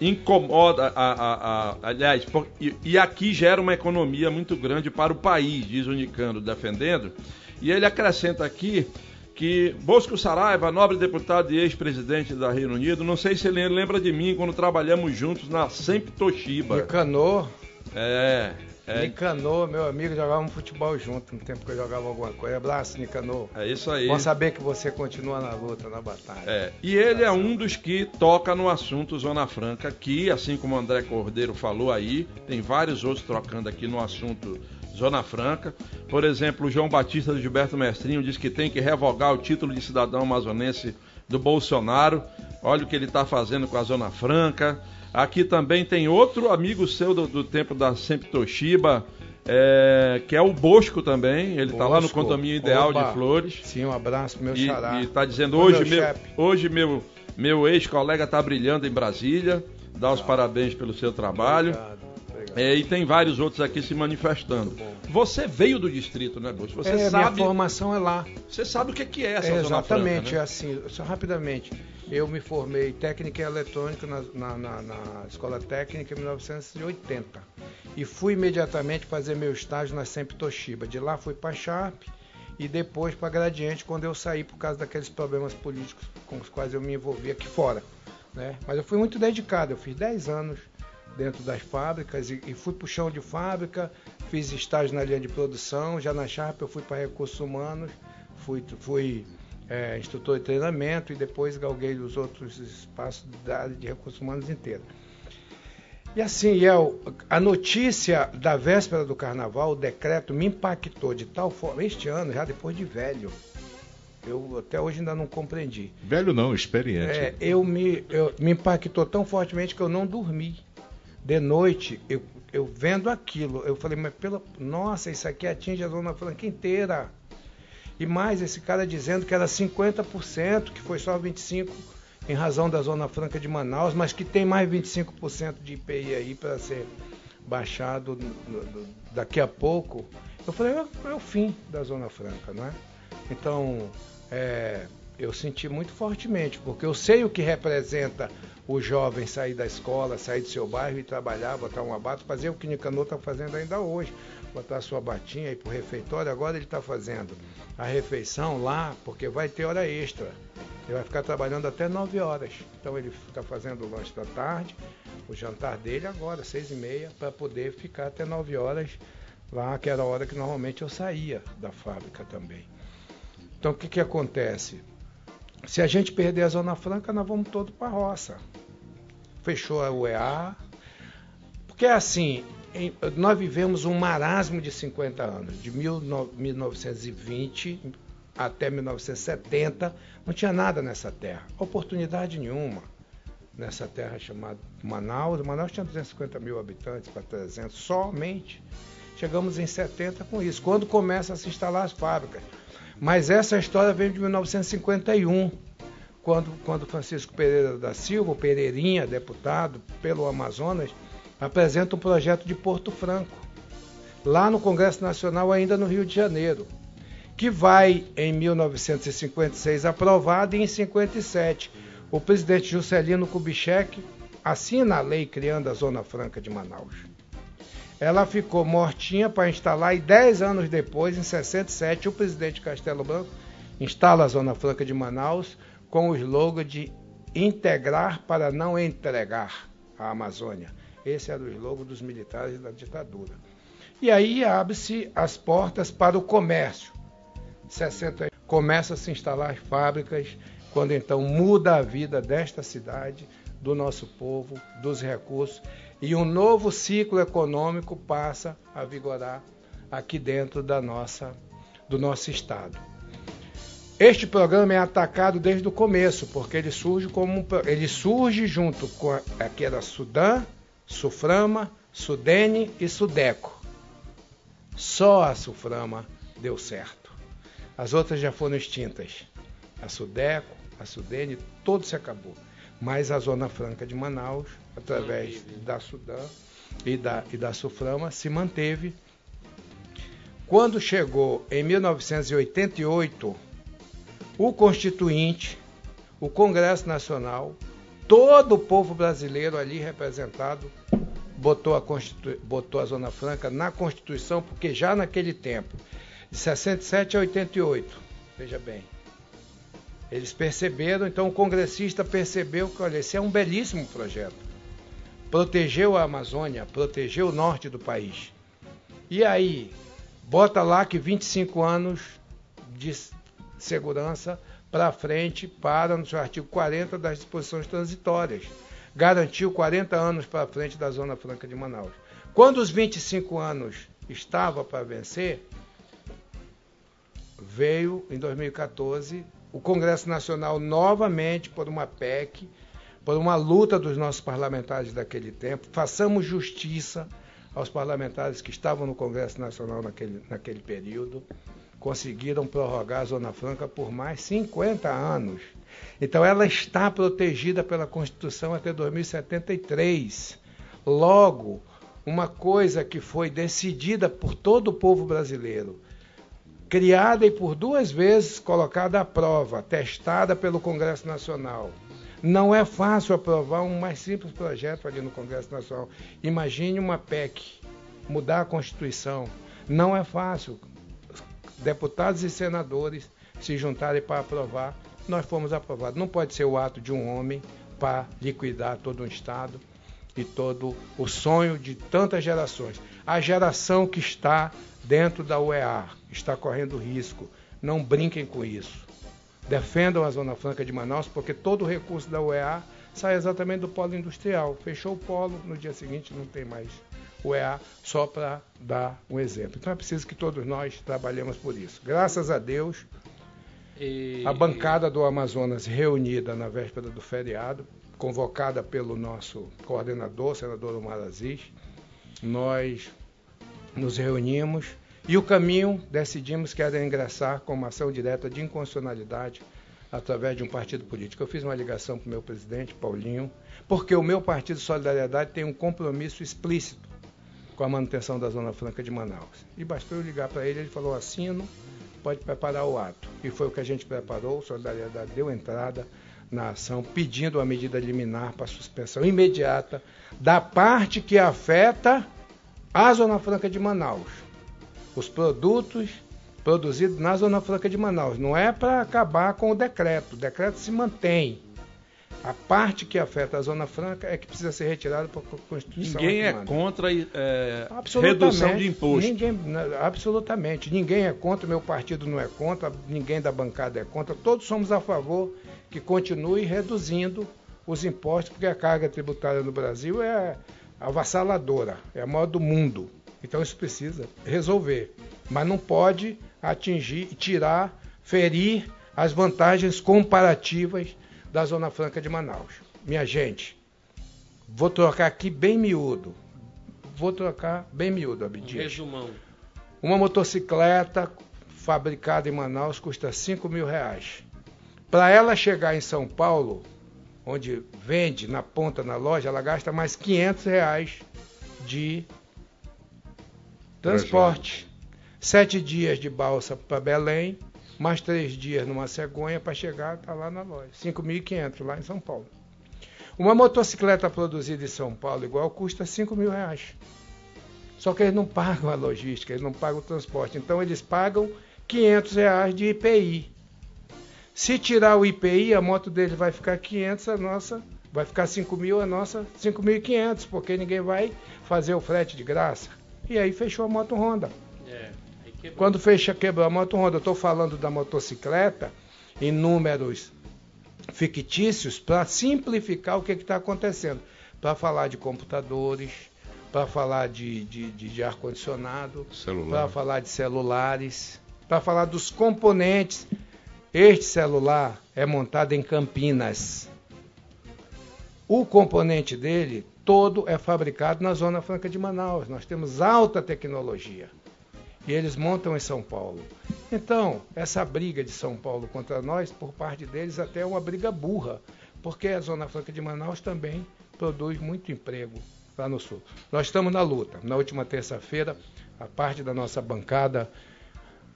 incomoda, a, a- a- aliás, por- e, e aqui gera uma economia muito grande para o país, diz o Nicandro defendendo. E ele acrescenta aqui que Bosco Saraiva, nobre deputado e ex-presidente da Reino Unido, não sei se ele lembra de mim quando trabalhamos juntos na Sempre Toshiba. Nicanor, É, é, Nicanor, meu amigo, jogávamos futebol junto no tempo que eu jogava alguma coisa. Abraço, Nicanor. é isso aí. Bom saber que você continua na luta, na batalha. É, e ele é um dos que toca no assunto Zona Franca aqui, assim como o André Cordeiro falou aí, tem vários outros trocando aqui no assunto Zona Franca. Por exemplo, o João Batista do Gilberto Mestrinho diz que tem que revogar o título de cidadão amazonense do Bolsonaro. Olha o que ele está fazendo com a Zona Franca. Aqui também tem outro amigo seu do, do tempo da Sempre Toshiba, é, que é o Bosco também. Ele está lá no Bosco. condomínio ideal Oba. de Flores. Sim, um abraço meu E, xará. e tá dizendo hoje meu hoje meu meu ex-colega tá brilhando em Brasília. Dá os parabéns pelo seu trabalho. Obrigado, obrigado. É, e tem vários outros aqui se manifestando. Você veio do distrito, né, Bush? Você é, minha sabe, formação é lá. você sabe o que que é essa É, exatamente, franca, né? assim, só rapidamente. Eu me formei técnica eletrônica na, na- na- na escola técnica em 1980 e fui imediatamente fazer meu estágio na Sempre Toshiba. De lá fui para Sharp e depois para Gradiente quando eu saí por causa daqueles problemas políticos com os quais eu me envolvi aqui fora. Né? Mas eu fui muito dedicado, eu fiz 10 anos dentro das fábricas e, e fui para o chão de fábrica, fiz estágio na linha de produção, já na Sharp eu fui para recursos humanos, fui, fui é, instrutor de treinamento e depois galguei os outros espaços da área de recursos humanos inteira. E assim, Iel, a notícia da véspera do carnaval, o decreto, me impactou de tal forma, este ano, já depois de velho, eu até hoje ainda não compreendi. Velho não, experiente. É, eu me, eu, me impactou tão fortemente que eu não dormi. De noite, eu, eu vendo aquilo, eu falei, mas pela. Nossa, isso aqui atinge a Zona Franca inteira. E mais, esse cara dizendo que era 50%, que foi só 25% em razão da Zona Franca de Manaus, mas que tem mais 25% de IPI aí para ser baixado daqui a pouco. Eu falei, é, é o fim da Zona Franca, não é? Então, é, eu senti muito fortemente, porque eu sei o que representa o jovem sair da escola, sair do seu bairro e trabalhar, botar uma bata, fazer o que Nicanor está fazendo ainda hoje. Botar sua batinha aí pro refeitório, agora ele está fazendo a refeição lá, porque vai ter hora extra. Ele vai ficar trabalhando até 9 horas. Então ele está fazendo o lanche da tarde, o jantar dele agora, seis e meia, para poder ficar até 9 horas lá, que era a hora que normalmente eu saía da fábrica também. Então o que, que acontece? Se a gente perder a Zona Franca, nós vamos todo para a roça. Fechou a UEA. Porque assim, em- nós vivemos um marasmo de 50 anos, de 19- 1920 até 1970, não tinha nada nessa terra, oportunidade nenhuma nessa terra chamada Manaus. Manaus tinha 250 mil habitantes para 300 somente. Chegamos em 70 com isso, quando começa a se instalar as fábricas. Mas essa história veio de 1951, quando, quando Francisco Pereira da Silva, Pereirinha, deputado pelo Amazonas, apresenta um projeto de Porto Franco, lá no Congresso Nacional, ainda no Rio de Janeiro, que vai, em 1956, aprovado e em 57 o presidente Juscelino Kubitschek assina a lei criando a Zona Franca de Manaus. Ela ficou mortinha para instalar e 10 anos depois, em 67, o presidente Castelo Branco instala a Zona Franca de Manaus com o slogan de integrar para não entregar a Amazônia. Esse era o slogan dos militares da ditadura. E aí abre-se as portas para o comércio. 60 começa a se instalar fábricas, quando então muda a vida desta cidade, do nosso povo, dos recursos, e um novo ciclo econômico passa a vigorar aqui dentro da nossa, do nosso estado. Este programa é atacado desde o começo, porque ele surge como ele surge junto com aquela Sudã, Suframa, Sudene e Sudeco. Só a Suframa deu certo. As outras já foram extintas. A Sudeco, a Sudene, todo se acabou. Mas a Zona Franca de Manaus, através da Sudã e da, e da Suframa, se manteve. Quando chegou em 1988, o Constituinte, o Congresso Nacional, todo o povo brasileiro ali representado botou a, botou a Zona Franca na Constituição, porque já naquele tempo, de 67 a 88, veja bem, eles perceberam, então o congressista percebeu que, olha, esse é um belíssimo projeto. Protegeu a Amazônia, protegeu o norte do país. E aí, bota lá que 25 anos de segurança para frente para no seu artigo 40 das disposições transitórias. Garantiu 40 anos para frente da Zona Franca de Manaus. Quando os 25 anos estava para vencer, veio em 2014 o Congresso Nacional novamente por uma PEC, por uma luta dos nossos parlamentares daquele tempo. Façamos justiça aos parlamentares que estavam no Congresso Nacional naquele, naquele período. Conseguiram prorrogar a Zona Franca por mais 50 anos. Então ela está protegida pela Constituição até 2073. Logo, uma coisa que foi decidida por todo o povo brasileiro, criada e por duas vezes colocada à prova, testada pelo Congresso Nacional. Não é fácil aprovar um mais simples projeto ali no Congresso Nacional. Imagine uma PEC, mudar a Constituição. Não é fácil. Deputados e senadores se juntarem para aprovar. Nós fomos aprovados. Não pode ser o ato de um homem para liquidar todo um Estado e todo o sonho de tantas gerações. A geração que está dentro da UEA está correndo risco. Não brinquem com isso. Defendam a Zona Franca de Manaus, porque todo o recurso da UEA sai exatamente do polo industrial. Fechou o polo, no dia seguinte não tem mais UEA, só para dar um exemplo. Então é preciso que todos nós trabalhemos por isso. Graças a Deus, e... a bancada do Amazonas reunida na véspera do feriado, convocada pelo nosso coordenador, senador Omar Aziz, nós nos reunimos e o caminho decidimos que era ingressar com uma ação direta de inconstitucionalidade através de um partido político. Eu fiz uma ligação para o meu presidente, Paulinho, porque o meu partido Solidariedade tem um compromisso explícito com a manutenção da Zona Franca de Manaus. E bastou eu ligar para ele, ele falou: assino, pode preparar o ato. E foi o que a gente preparou, Solidariedade deu entrada na ação, pedindo a medida liminar para suspensão imediata da parte que afeta a Zona Franca de Manaus os produtos produzidos na Zona Franca de Manaus. Não é para acabar com o decreto. O decreto se mantém. A parte que afeta a Zona Franca é que precisa ser retirada para a Constituição. Ninguém é contra é, redução de imposto. Ninguém, absolutamente. Ninguém é contra, meu partido não é contra, ninguém da bancada é contra. Todos somos a favor que continue reduzindo os impostos, porque a carga tributária no Brasil é avassaladora, é a maior do mundo. Então isso precisa resolver. Mas não pode atingir, tirar, ferir as vantagens comparativas da Zona Franca de Manaus. Minha gente, vou trocar aqui bem miúdo. Vou trocar bem miúdo, Abdias. Resumão. Uma motocicleta fabricada em Manaus custa 5 mil reais. Para ela chegar em São Paulo, onde vende na ponta na loja, ela gasta mais 500 reais de transporte. Sete dias de balsa para Belém, mais três dias numa cegonha para chegar tá lá na loja. 5.500 lá em São Paulo. Uma motocicleta produzida em São Paulo igual custa 5 mil reais. Só que eles não pagam a logística, eles não pagam o transporte. Então eles pagam 500 reais de IPI. Se tirar o IPI, a moto deles vai ficar 500, a nossa vai ficar 5 mil, a nossa 5.500, porque ninguém vai fazer o frete de graça. E aí fechou a moto Honda. É, Quando fecha, quebrou a moto Honda. Eu estou falando da motocicleta em números fictícios para simplificar o que está acontecendo. Para falar de computadores, para falar de, de, de, de ar-condicionado, para falar de celulares, para falar dos componentes este celular é montado em Campinas. O componente dele todo é fabricado na Zona Franca de Manaus. Nós temos alta tecnologia. E eles montam em São Paulo. Então, essa briga de São Paulo contra nós, por parte deles, até é uma briga burra, porque a Zona Franca de Manaus também produz muito emprego lá no Sul. Nós estamos na luta. Na última terça-feira, a parte da nossa bancada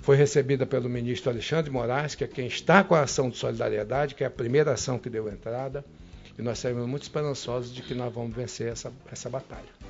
foi recebida pelo ministro Alexandre Moraes, que é quem está com a ação de solidariedade, que é a primeira ação que deu entrada, e nós saímos muito esperançosos de que nós vamos vencer essa, essa batalha.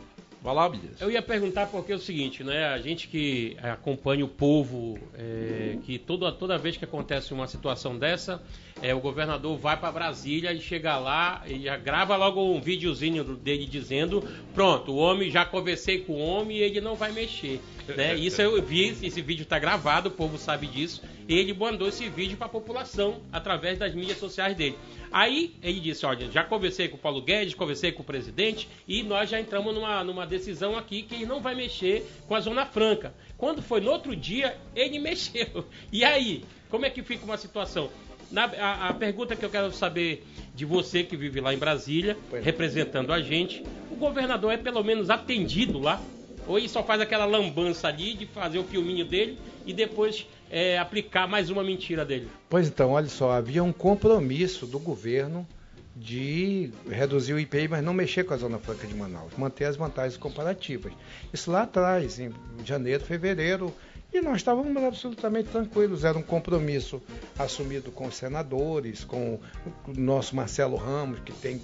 Vai lá, Eu ia perguntar porque é o seguinte, né? A gente que acompanha o povo, é, que toda, toda vez que acontece uma situação dessa, é, o governador vai para Brasília e chega lá e já grava logo um videozinho dele dizendo: pronto, o homem já conversei com o homem e ele não vai mexer. Né? Isso eu vi, esse vídeo está gravado, o povo sabe disso. E ele mandou esse vídeo para a população através das mídias sociais dele. Aí ele disse: Olha, já conversei com o Paulo Guedes, conversei com o presidente e nós já entramos numa, numa decisão aqui que ele não vai mexer com a Zona Franca. Quando foi no outro dia, ele mexeu. E aí, como é que fica uma situação? Na, a, a, pergunta que eu quero saber de você que vive lá em Brasília, representando a gente, o governador é pelo menos atendido lá? Ou ele só faz aquela lambança ali de fazer o filminho dele e depois é, aplicar mais uma mentira dele? Pois então, olha só, havia um compromisso do governo de reduzir o IPI, mas não mexer com a Zona Franca de Manaus, manter as vantagens comparativas. Isso lá atrás, em janeiro, fevereiro, e nós estávamos absolutamente tranquilos. Era um compromisso assumido com os senadores, com o nosso Marcelo Ramos, que tem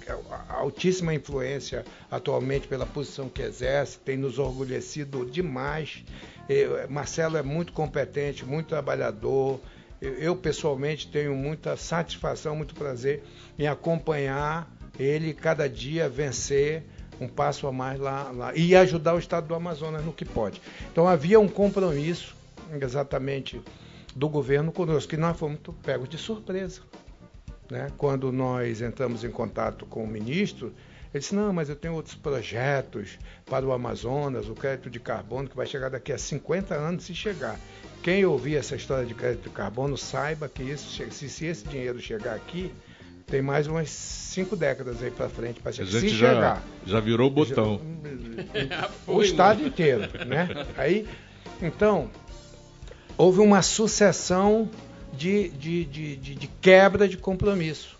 altíssima influência atualmente pela posição que exerce, tem nos orgulhecido demais. Marcelo é muito competente, muito trabalhador. Eu, pessoalmente, tenho muita satisfação, muito prazer em acompanhar ele cada dia vencer um passo a mais lá, lá, e ajudar o estado do Amazonas no que pode. Então havia um compromisso exatamente do governo conosco, que nós fomos pegos de surpresa. Né? Quando nós entramos em contato com o ministro, ele disse, não, mas eu tenho outros projetos para o Amazonas, o crédito de carbono, que vai chegar daqui a 50 anos se chegar. Quem ouvir essa história de crédito de carbono, saiba que isso, se, se esse dinheiro chegar aqui, tem mais umas cinco décadas aí para frente para chegar. Se já, chegar. Já virou o botão. Já, o estado inteiro, né? Aí, então, houve uma sucessão de, de, de, de, de quebra de compromisso.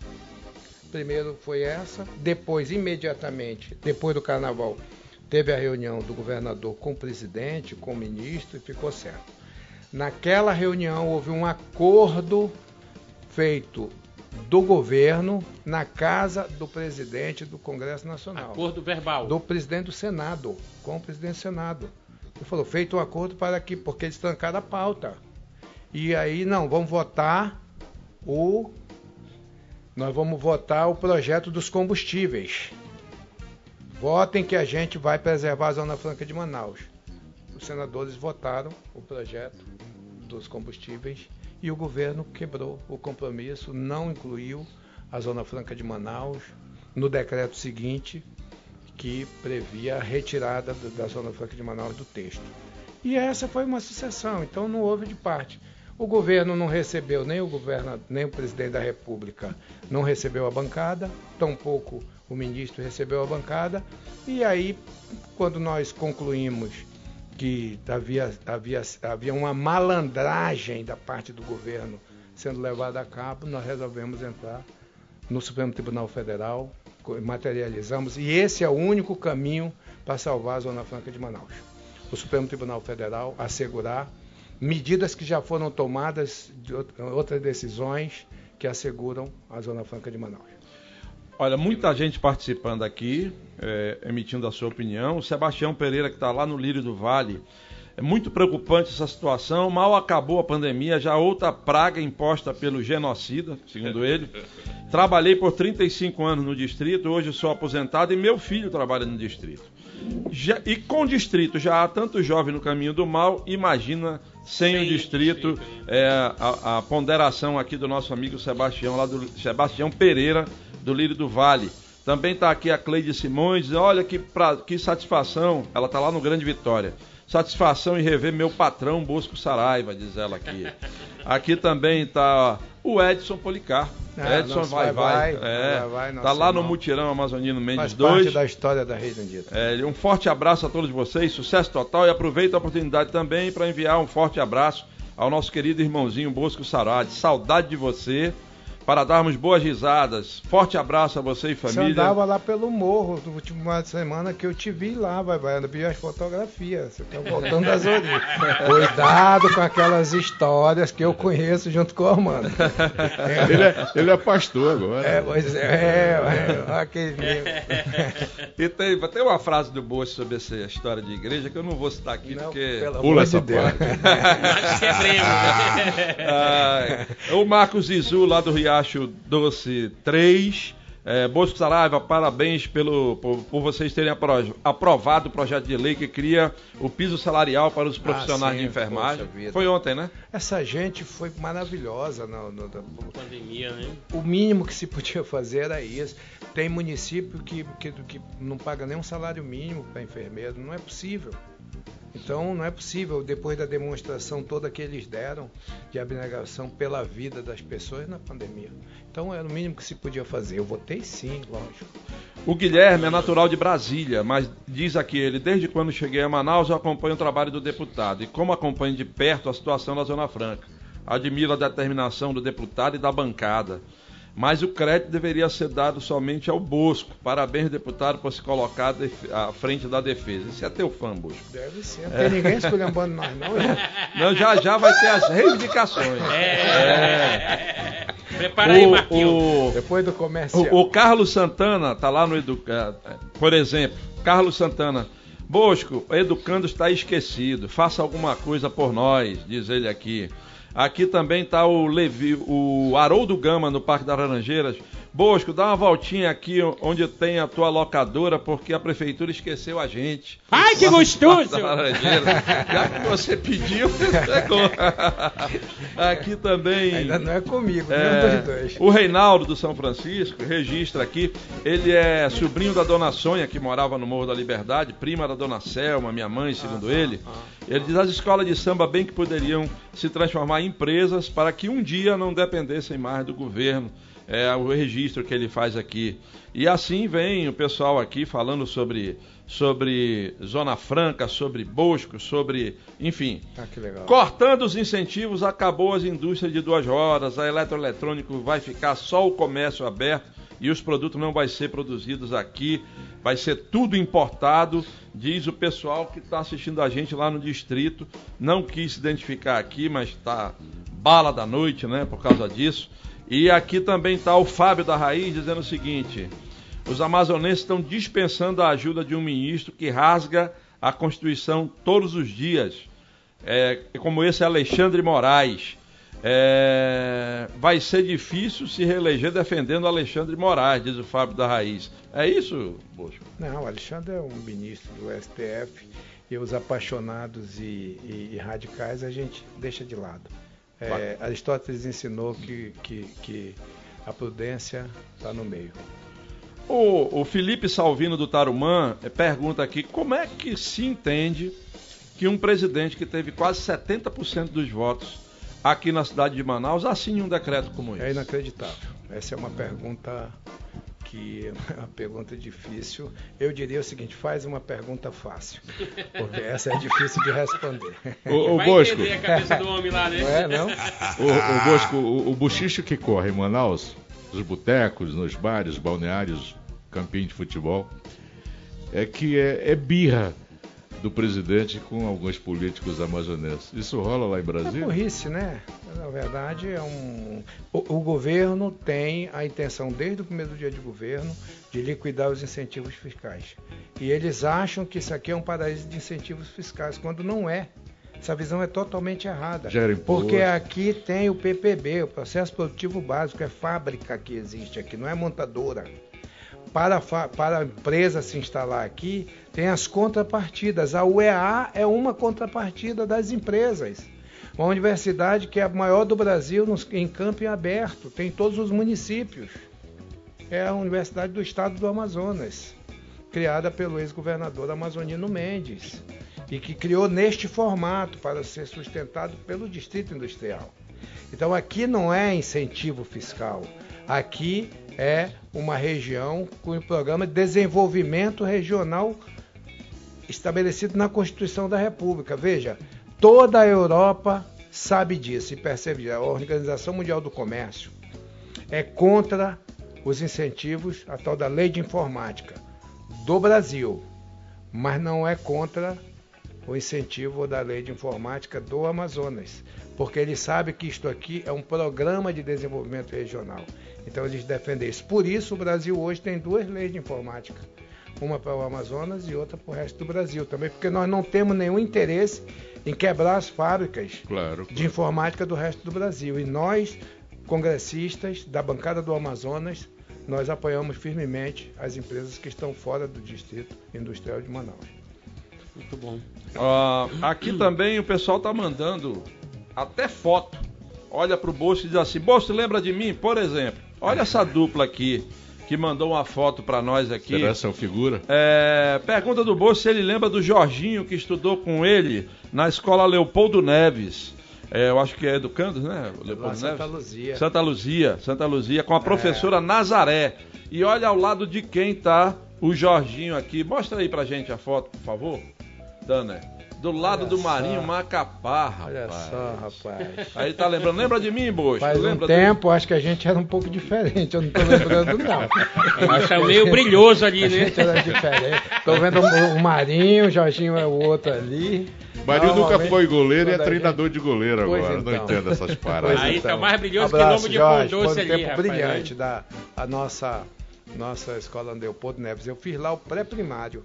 Primeiro foi essa, depois, imediatamente, depois do carnaval, teve a reunião do governador com o presidente, com o ministro e ficou certo. Naquela reunião houve um acordo feito do governo na casa do presidente do Congresso Nacional. Acordo verbal. Do presidente do Senado, com o presidente do Senado. Ele falou, feito um acordo para que, porque eles trancaram a pauta. E aí, não, vamos votar o. Nós vamos votar o projeto dos combustíveis. Votem que a gente vai preservar a Zona Franca de Manaus. Os senadores votaram o projeto dos combustíveis e o governo quebrou o compromisso, não incluiu a Zona Franca de Manaus no decreto seguinte, que previa a retirada da Zona Franca de Manaus do texto. E essa foi uma sucessão, então não houve de parte. O governo não recebeu, nem o governo, nem o presidente da República não recebeu a bancada, tampouco o ministro recebeu a bancada. E aí, quando nós concluímos que havia, havia, havia uma malandragem da parte do governo sendo levada a cabo, nós resolvemos entrar no Supremo Tribunal Federal, materializamos, e esse é o único caminho para salvar a Zona Franca de Manaus. O Supremo Tribunal Federal assegurar medidas que já foram tomadas de outras decisões que asseguram a Zona Franca de Manaus. Olha, muita gente participando aqui, é, emitindo a sua opinião. O Sebastião Pereira, que está lá no Lírio do Vale, é muito preocupante essa situação. Mal acabou a pandemia, já outra praga imposta pelo genocida, segundo ele. Trabalhei por 35 anos no distrito, hoje sou aposentado e meu filho trabalha no distrito. Já, e com o distrito já há tanto jovem no caminho do mal, imagina sem, sem o distrito, distrito. É, a, a, ponderação aqui do nosso amigo Sebastião, lá do Sebastião Pereira, do Lírio do Vale. Também está aqui a Cleide Simões, olha que, pra, que satisfação, ela está lá no Grande Vitória. Satisfação em rever meu patrão Bosco Saraiva, diz ela aqui. Aqui também está o Edson Policarpo. É, Edson vai, vai. vai, é, vai, vai tá lá irmão. no Mutirão Amazonino Mendes Faz 2. parte da história da Rede Andita. É, um forte abraço a todos vocês, sucesso total e aproveito a oportunidade também para enviar um forte abraço ao nosso querido irmãozinho Bosco Sarade. Saudade de você para darmos boas risadas. Forte abraço a você e família. Você andava lá pelo morro no último semana que eu te vi lá, vai, vai, eu vi as fotografias. Você tá voltando das origens. Cuidado com aquelas histórias que eu conheço junto com o Armando. É. Ele, é, ele é pastor agora. É, pois é, é, é aquele E tem, tem uma frase do Boas sobre essa história de igreja que eu não vou citar aqui não, porque. Pula essa de parte. ah, o Marcos Izu lá do Rio Riacho Doce 3. É, Bosco Saraiva, parabéns pelo, por, por, vocês terem aprovado o projeto de lei que cria o piso salarial para os ah, profissionais ah, sim, de enfermagem. Foi ontem, né? Essa gente foi maravilhosa. No, no, no, pandemia, né? O mínimo que se podia fazer era isso. Tem município que, que, que não paga nem um salário mínimo para enfermeiro. Não é possível. Então não é possível, depois da demonstração toda que eles deram de abnegação pela vida das pessoas na pandemia. Então era o mínimo que se podia fazer. Eu votei sim, lógico. O Guilherme é natural de Brasília, mas diz aqui ele, desde quando cheguei a Manaus eu acompanho o trabalho do deputado e como acompanho de perto a situação na Zona Franca. Admiro a determinação do deputado e da bancada mas o crédito deveria ser dado somente ao Bosco. Parabéns, deputado, por se colocar à frente da defesa. Esse é teu fã, Bosco. Deve ser. Não tem é. ninguém escolhendo nós, não. Não, já já vai ter as reivindicações. É. é. Prepara aí, Marquinhos. Depois do comercial. O, o Carlos Santana tá lá no Educa... Por exemplo, Carlos Santana. Bosco, educando está esquecido. Faça alguma coisa por nós, diz ele aqui. Aqui também está o Levi, o Haroldo Gama no Parque das Laranjeiras. Bosco, dá uma voltinha aqui onde tem a tua locadora, porque a prefeitura esqueceu a gente. Ai, que gostoso! Já que você pediu, chegou. aqui também. Ainda não é comigo, é, dois. O Reinaldo do São Francisco registra aqui. Ele é sobrinho da dona Sônia, que morava no Morro da Liberdade, prima da dona Selma, minha mãe, segundo ah, ele. Ah, ah. Ele diz as escolas de samba bem que poderiam se transformar em empresas para que um dia não dependessem mais do governo é o registro que ele faz aqui. E assim vem o pessoal aqui falando sobre, sobre Zona Franca, sobre Bosco, sobre. Enfim. Ah, cortando os incentivos, acabou as indústrias de duas horas, a eletroeletrônico vai ficar só o comércio aberto e os produtos não vai ser produzidos aqui, vai ser tudo importado, diz o pessoal que está assistindo a gente lá no distrito. Não quis se identificar aqui, mas está bala da noite, né, por causa disso. E aqui também está o Fábio da Raiz dizendo o seguinte: os amazonenses estão dispensando a ajuda de um ministro que rasga a Constituição todos os dias, é, como esse Alexandre Moraes. É, vai ser difícil se reeleger defendendo Alexandre Moraes, diz o Fábio da Raiz. É isso, Bosco? Não, Alexandre é um ministro do STF e os apaixonados e, e, e radicais a gente deixa de lado. É, Aristóteles ensinou que, que, que a prudência está no meio. O, o, Felipe Salvino do Tarumã eh, pergunta aqui como é que se entende que um presidente que teve quase 70% dos votos aqui na cidade de Manaus assine um decreto como esse? É inacreditável. Essa é uma pergunta que é uma pergunta difícil. Eu diria o seguinte: faz uma pergunta fácil, porque essa é difícil de responder. O, o Vai Bosco, entender a cabeça do homem lá, né? Não é, não? o, o Bosco, o, o buchicho que corre em Manaus, nos botecos, nos bares, balneários, campinho de futebol, é que é, é birra do presidente com alguns políticos amazonenses. Isso rola lá em É Brasília? burrice, né? Na verdade, é um. O, o governo tem a intenção, desde o primeiro dia de governo, de liquidar os incentivos fiscais. E eles acham que isso aqui é um paraíso de incentivos fiscais, quando não é. Essa visão é totalmente errada. Porque aqui tem o PPB, o processo produtivo básico, é fábrica que existe aqui, não é montadora. Para, para a empresa se instalar aqui, tem as contrapartidas. A UEA é uma contrapartida das empresas. Uma universidade que é a maior do Brasil em campo aberto, tem em todos os municípios. É a Universidade do Estado do Amazonas, criada pelo ex-governador amazonino Mendes, e que criou neste formato para ser sustentado pelo Distrito Industrial. Então aqui não é incentivo fiscal, aqui é uma região com o programa de desenvolvimento regional estabelecido na Constituição da República. Veja, toda a Europa sabe disso e percebe disso. A Organização Mundial do Comércio é contra os incentivos, a tal da lei de informática do Brasil, mas não é contra o incentivo da lei de informática do Amazonas, porque eles sabem que isto aqui é um programa de desenvolvimento regional. Então eles defendem isso. Por isso o Brasil hoje tem duas leis de informática, uma para o Amazonas e outra para o resto do Brasil também, porque nós não temos nenhum interesse em quebrar as fábricas Claro. de informática do resto do Brasil. E nós, congressistas da bancada do Amazonas, nós apoiamos firmemente as empresas que estão fora do Distrito Industrial de Manaus. Muito bom. Ah, aqui também o pessoal tá mandando até foto. Olha pro Bolso e diz assim: Bolso, lembra de mim? Por exemplo, olha essa dupla aqui que mandou uma foto pra nós aqui. Será essa figura? É, pergunta do Bolso se ele lembra do Jorginho que estudou com ele na escola Leopoldo Neves. É, eu acho que é educando, né? Leopoldo Santa Neves? Luzia. Santa Luzia, Santa Luzia, com a professora Nazaré. E olha ao lado de quem tá o Jorginho aqui. Mostra aí pra gente a foto, por favor, Dana. Do lado Olha do só. Marinho Macapá, rapaz. Olha só, rapaz. Aí tá lembrando. Lembra de mim, Bocho? Faz um Lembra do- tempo, acho que a gente era um pouco diferente. Eu não estou lembrando, não. Ele tá meio brilhoso ali, A né? gente era diferente. Estou vendo o Marinho, o Jorginho é o outro ali. Marinho nunca foi goleiro e é a treinador de goleiro Pois agora. Não então. entendo essas paradas. Pois Aí então. tá mais brilhoso Abraço, que nome de pão doce ali, tempo rapaz. brilhante da a nossa, nossa escola Leopoldo Neves. Eu fiz lá o pré-primário.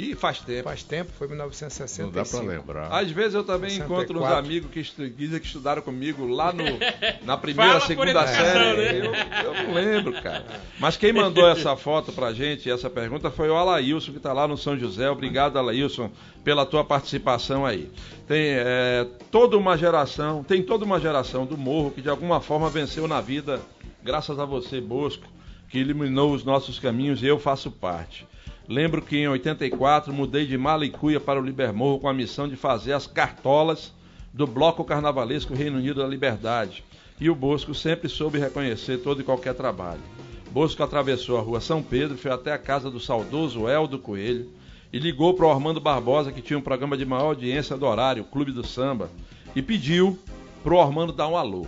Ih, faz tempo. Faz tempo, foi em 1965. Não dá pra lembrar. Às vezes eu também 64. encontro uns amigos que, estu- dizem que estudaram comigo lá no, na primeira, Fala por segunda série. né? Eu, eu não lembro, cara. Mas quem mandou essa foto pra gente, essa pergunta, foi o Alailson, que tá lá no São José. Obrigado, Alailson, pela tua participação aí. Tem é, toda uma geração, tem toda uma geração do Morro que de alguma forma venceu na vida, graças a você, Bosco, que iluminou os nossos caminhos e eu faço parte. Lembro que em 84 mudei de Malicuia para o Libermorro com a missão de fazer as cartolas do Bloco Carnavalesco Reino Unido da Liberdade. E o Bosco sempre soube reconhecer todo e qualquer trabalho. Bosco atravessou a rua São Pedro, foi até a casa do saudoso Eldo Coelho e ligou para o Armando Barbosa, que tinha um programa de maior audiência do horário, o Clube do Samba, e pediu para o Armando dar um alô.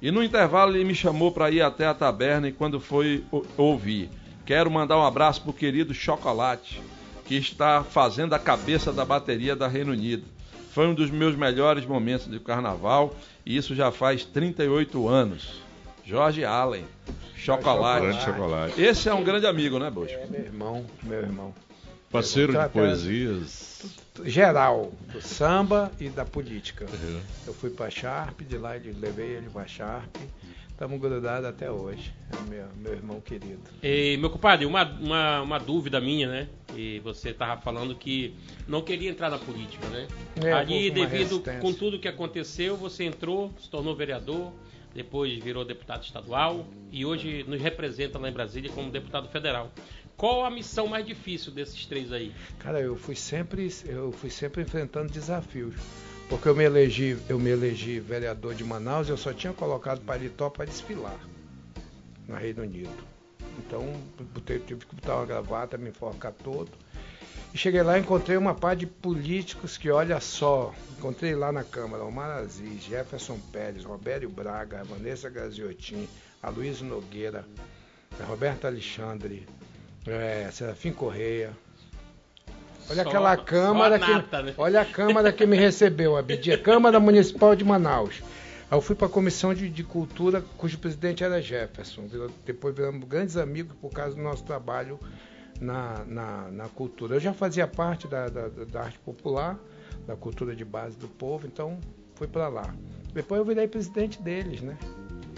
E no intervalo ele me chamou para ir até a taberna e quando foi ouvir, quero mandar um abraço pro querido Chocolate, que está fazendo a cabeça da bateria da Reino Unido. Foi um dos meus melhores momentos de carnaval e isso já faz 38 anos. Jorge Allen, Chocolate. Chocolate. Esse é um grande amigo, né, Bosco? É meu irmão, meu irmão. Parceiro de Trata- poesias. Geral, do samba e da política. Uhum. Eu fui para Sharp, de lá ele levei ele para Sharp. Estamos grudados até hoje. É meu, meu irmão querido. E, meu compadre, uma, uma, uma dúvida minha, né? E você tava falando que não queria entrar na política, né? É, Ali, devido com tudo que aconteceu, você entrou, se tornou vereador, depois virou deputado estadual e hoje nos representa lá em Brasília como deputado federal. Qual a missão mais difícil desses três aí? Cara, eu fui sempre, eu fui sempre enfrentando desafios. Porque eu me elegi, eu me elegi vereador de Manaus, eu só tinha colocado paletó para desfilar no Reino Unido. Então, botei, tive que botar uma gravata, me enforcar todo. E cheguei lá e encontrei uma par de políticos que, olha só, encontrei lá na Câmara Omar Aziz, Jefferson Pérez, Robério Braga, Vanessa Graziotin, Aloysio Nogueira, Roberto Alexandre, é, Serafim Correia. Olha aquela Câmara a nata, que. né? Olha a Câmara que me recebeu, a Bidia, Câmara Municipal de Manaus. Aí eu fui para a Comissão de, de Cultura, cujo presidente era Jefferson. Depois viramos grandes amigos por causa do nosso trabalho na, na, na cultura. Eu já fazia parte da, da, da arte popular, da cultura de base do povo, então fui para lá. Depois eu virei presidente deles, né?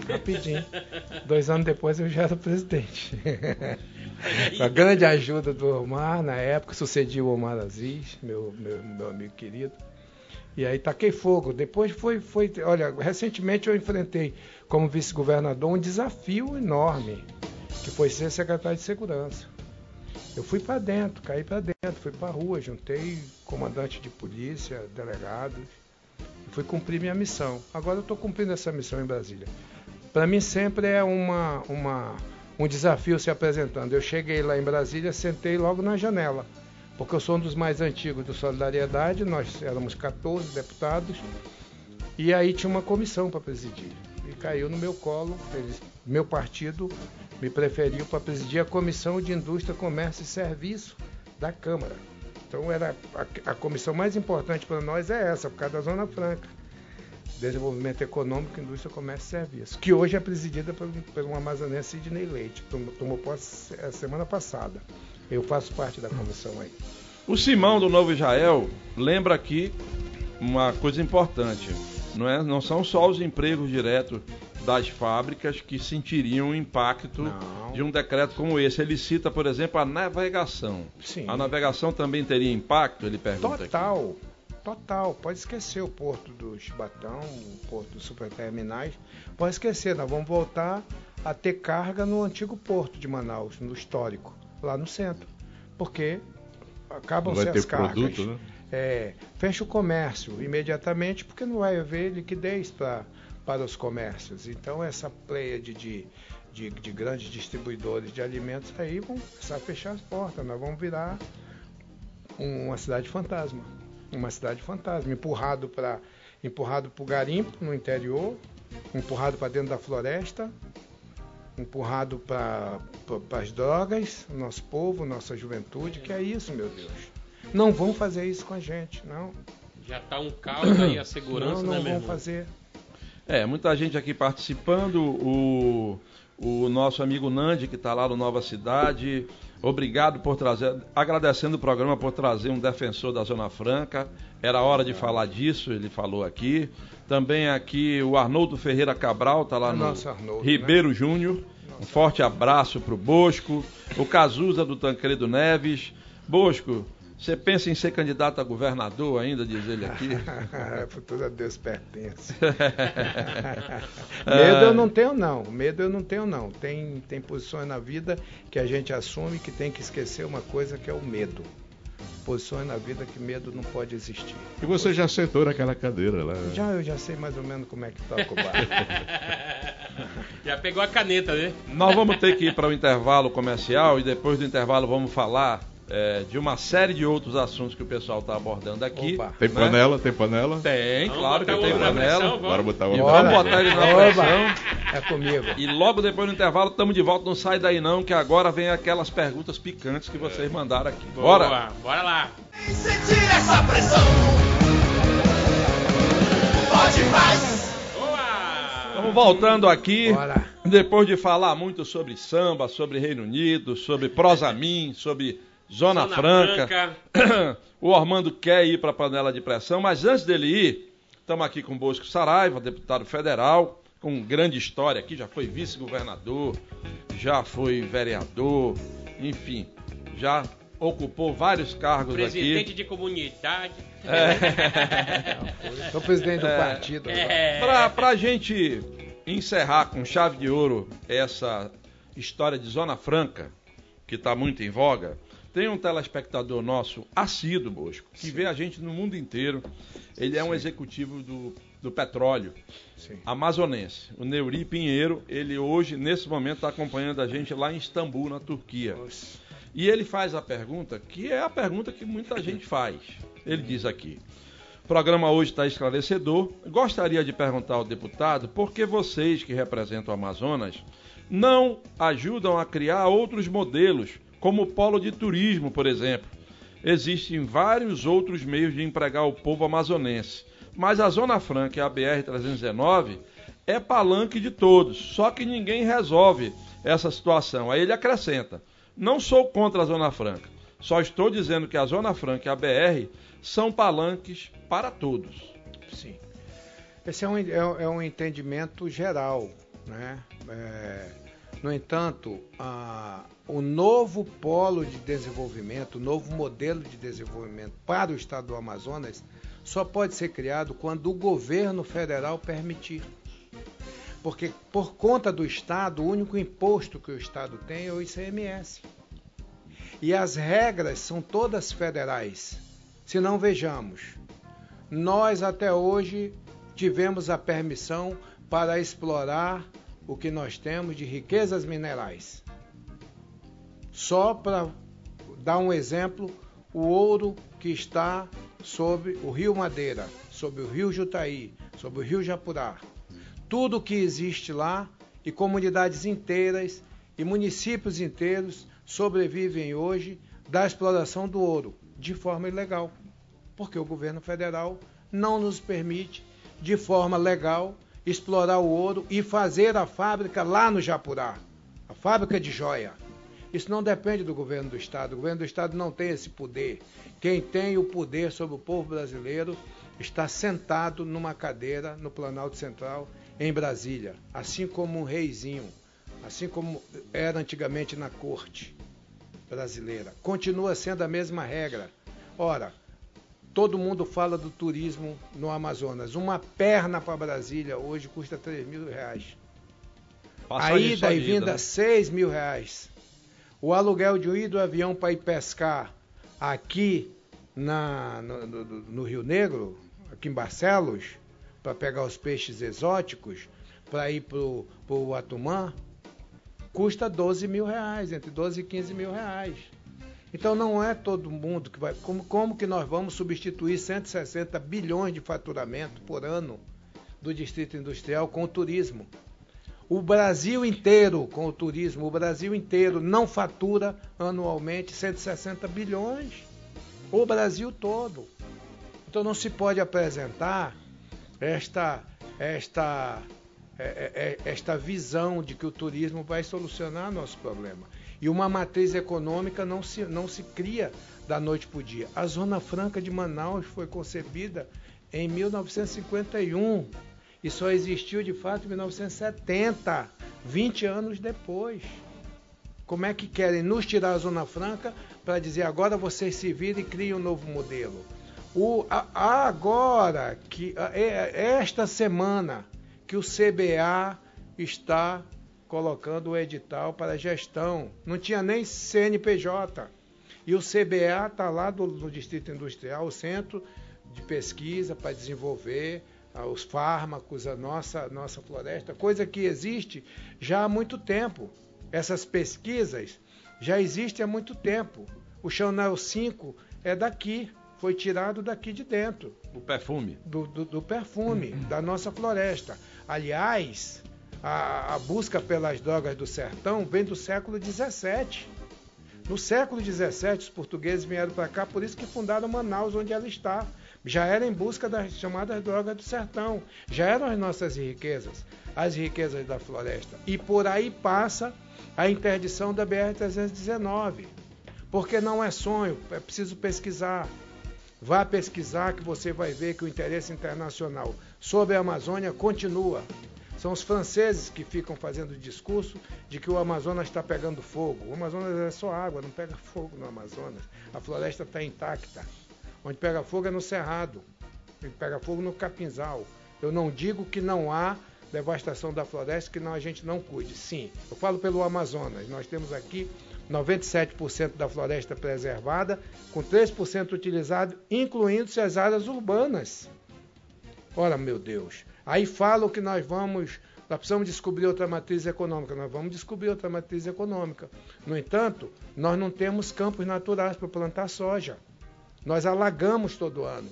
Rapidinho. Dois anos depois eu já era presidente. Com a grande ajuda do Omar, na época, sucedi o Omar Aziz, meu, meu, meu amigo querido. E aí taquei fogo. Depois foi, foi. Olha, recentemente eu enfrentei como vice-governador um desafio enorme, que foi ser secretário de segurança. Eu fui para dentro, caí para dentro, fui para rua, juntei comandante de polícia, delegados, e fui cumprir minha missão. Agora eu estou cumprindo essa missão em Brasília. Para mim sempre é uma, uma, um desafio se apresentando. Eu cheguei lá em Brasília, sentei logo na janela, porque eu sou um dos mais antigos do Solidariedade, nós éramos 14 deputados, e aí tinha uma comissão para presidir. E caiu no meu colo, eles, meu partido me preferiu para presidir a Comissão de Indústria, Comércio e Serviço da Câmara. Então era a, a comissão mais importante para nós é essa, por causa da Zona Franca. Desenvolvimento Econômico, Indústria, Comércio e Serviços, que hoje é presidida por, por um amazonense Sidney Leite, que tomou, posse a semana passada. Eu faço parte da comissão aí. O Simão do Novo Israel lembra aqui uma coisa importante. Não, é, não são só os empregos diretos das fábricas que sentiriam o impacto Não. de um decreto como esse. Ele cita, por exemplo, a navegação. Sim. A navegação também teria impacto? Ele pergunta aqui. Total. Pode esquecer o porto do Chibatão, o porto dos superterminais. Pode esquecer, nós vamos voltar a ter carga no antigo porto de Manaus, no histórico, lá no centro. Porque acabam-se as cargas. produto, né? É, fecha o comércio imediatamente porque não vai haver liquidez pra, para os comércios. Então essa pleia de, de, de, de grandes distribuidores de alimentos aí vão começar a fechar as portas. Nós vamos virar uma cidade fantasma. Uma cidade fantasma, empurrado para empurrado para o garimpo no interior, empurrado para dentro da floresta, empurrado para as drogas, nosso povo, nossa juventude, que é isso, meu Deus. Não vão fazer isso com a gente, não. Já tá um caos aí a segurança, não, não né, vão irmão? fazer. É, muita gente aqui participando. O, o nosso amigo Nandi, que está lá no Nova Cidade. Obrigado por trazer, agradecendo o programa por trazer um defensor da Zona Franca. Era hora de falar disso, ele falou aqui. Também aqui o Arnoldo Ferreira Cabral, está lá O no Arnoldo, Ribeiro Júnior. Um forte abraço para o Bosco. O Cazuza do Tancredo Neves. Bosco, você pensa em ser candidato a governador ainda, diz ele aqui? Futuro a Deus pertence. Medo eu não tenho, não. Medo eu não tenho, não. Tem, tem posições na vida que a gente assume que tem que esquecer uma coisa que é o medo. Posições na vida que medo não pode existir. E você já sentou naquela cadeira lá. Já eu já sei mais ou menos como é que toca o barco. Já pegou a caneta, né? Nós vamos ter que ir para o intervalo comercial e depois do intervalo vamos falar é, de uma série de outros assuntos que o pessoal está abordando aqui. Opa. Tem né? panela? Tem panela? Tem, Vamos claro que tem na pressão, panela. vamos. Bora botar E uma vamos Bora. botar ele na pressão. É comigo. E logo depois do intervalo estamos de volta. Não sai daí não, que agora vem aquelas perguntas picantes que vocês mandaram aqui. Bora! Boa, bora lá. Sentir essa pressão. Pode mais. Estamos voltando aqui. Bora. Depois de falar muito sobre samba, sobre Reino Unido, sobre Prosamin, sobre Zona, Zona Franca. Franca. o Armando quer ir para a panela de pressão, mas antes dele ir, estamos aqui com o Bosco Saraiva, deputado federal, com grande história aqui, já foi vice-governador, já foi vereador, enfim, já ocupou vários cargos Presidente aqui. de comunidade. Sou presidente do partido. É. Para pra gente encerrar com chave de ouro essa história de Zona Franca, que está muito em voga, tem um telespectador nosso, assíduo, Bosco, que vê a gente no mundo inteiro. Ele é um executivo do do petróleo Sim. amazonense. O Neuri Pinheiro, ele hoje, nesse momento, está acompanhando a gente lá em Istambul, na Turquia. E ele faz a pergunta, que é a pergunta que muita gente faz. Ele diz aqui: o programa hoje está esclarecedor. Gostaria de perguntar ao deputado por que vocês que representam o Amazonas não ajudam a criar outros modelos, como polo de turismo, por exemplo. Existem vários outros meios de empregar o povo amazonense, mas a Zona Franca a BR-319 é palanque de todos, só que ninguém resolve essa situação. Aí ele acrescenta: não sou contra a Zona Franca, só estou dizendo que a Zona Franca e a BR são palanques para todos. Sim. Esse é um, é, é um entendimento geral. Né? É, no entanto, a, o novo polo de desenvolvimento, o novo modelo de desenvolvimento para o estado do Amazonas só pode ser criado quando o governo federal permitir. Porque, por conta do Estado, o único imposto que o Estado tem é o ICMS. E as regras são todas federais. Se não vejamos, nós até hoje tivemos a permissão para explorar o que nós temos de riquezas minerais. Só para dar um exemplo, o ouro que está sobre o Rio Madeira, sobre o Rio Jutaí, sobre o Rio Japurá. Tudo que existe lá e comunidades inteiras e municípios inteiros sobrevivem hoje da exploração do ouro de forma ilegal, porque o governo federal não nos permite de forma legal explorar o ouro e fazer a fábrica lá no Japurá, a fábrica de joia. Isso não depende do governo do Estado. O governo do Estado não tem esse poder. Quem tem o poder sobre o povo brasileiro está sentado numa cadeira no Planalto Central, em Brasília, assim como um reizinho, assim como era antigamente na corte brasileira. Continua sendo a mesma regra. Ora, todo mundo fala do turismo no Amazonas. Uma perna para Brasília hoje custa 3 mil reais. Passa a ida e vinda, né? 6 mil reais. O aluguel de um ir do avião para ir pescar aqui na, no, no- no Rio Negro, aqui em Barcelos, para pegar os peixes exóticos, para ir para o Atumã, custa 12 mil reais, entre 12 e 15 mil reais. Então não é todo mundo que vai. Como, como que nós vamos substituir 160 bilhões de faturamento por ano do Distrito Industrial com o turismo? O Brasil inteiro, com o turismo, o Brasil inteiro não fatura anualmente 160 bilhões. O Brasil todo. Então não se pode apresentar esta, esta, é, é, é, esta visão de que o turismo vai solucionar nosso problema. E uma matriz econômica não se, não se cria da noite para o dia. A Zona Franca de Manaus foi concebida em 1951 e só existiu de fato em 1970, 20 anos depois. Como é que querem nos tirar a Zona Franca para dizer agora vocês se viram e criem um novo modelo? O, a- agora que a- é- esta semana que o CBA está colocando o edital para gestão, não tinha nem CNPJ. E o CBA está lá do, no Distrito Industrial, o Centro de Pesquisa para desenvolver ah, os fármacos, a nossa, nossa floresta, coisa que existe já há muito tempo. Essas pesquisas já existem há muito tempo. O Chanel 5 é daqui, foi tirado daqui de dentro O perfume. do, do- do perfume da nossa floresta. Aliás, a, a busca pelas drogas do sertão vem do século XVII. No século XVII, os portugueses vieram para cá, por isso que fundaram Manaus, onde ela está. Já era em busca das chamadas drogas do sertão. Já eram as nossas riquezas, as riquezas da floresta. E por aí passa a interdição da BR-319. Porque não é sonho, é preciso pesquisar. Vá pesquisar que você vai ver que o interesse internacional sobre a Amazônia continua. São os franceses que ficam fazendo discurso de que o Amazonas está pegando fogo. O Amazonas é só água, não pega fogo no Amazonas. A floresta está intacta. Onde pega fogo é no Cerrado. Onde pega fogo no Capinzal. Eu não digo que não há devastação da floresta, que não, a gente não cuide. Sim, eu falo pelo Amazonas. Nós temos aqui 97% da floresta preservada, com 3% utilizado, incluindo-se as áreas urbanas. Ora, meu Deus. Aí falam que nós vamos, nós precisamos descobrir outra matriz econômica. Nós vamos descobrir outra matriz econômica. No entanto, nós não temos campos naturais para plantar soja. Nós alagamos todo ano.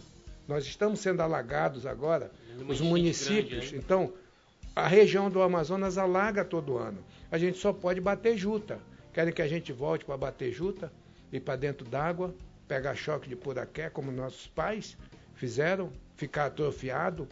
Nós estamos sendo alagados agora, os municípios. Grande, então, a região do Amazonas alaga todo ano. A gente só pode bater juta. Querem que a gente volte para bater juta? Ir para dentro d'água, pegar choque de puraqué, como nossos pais fizeram, ficar atrofiado,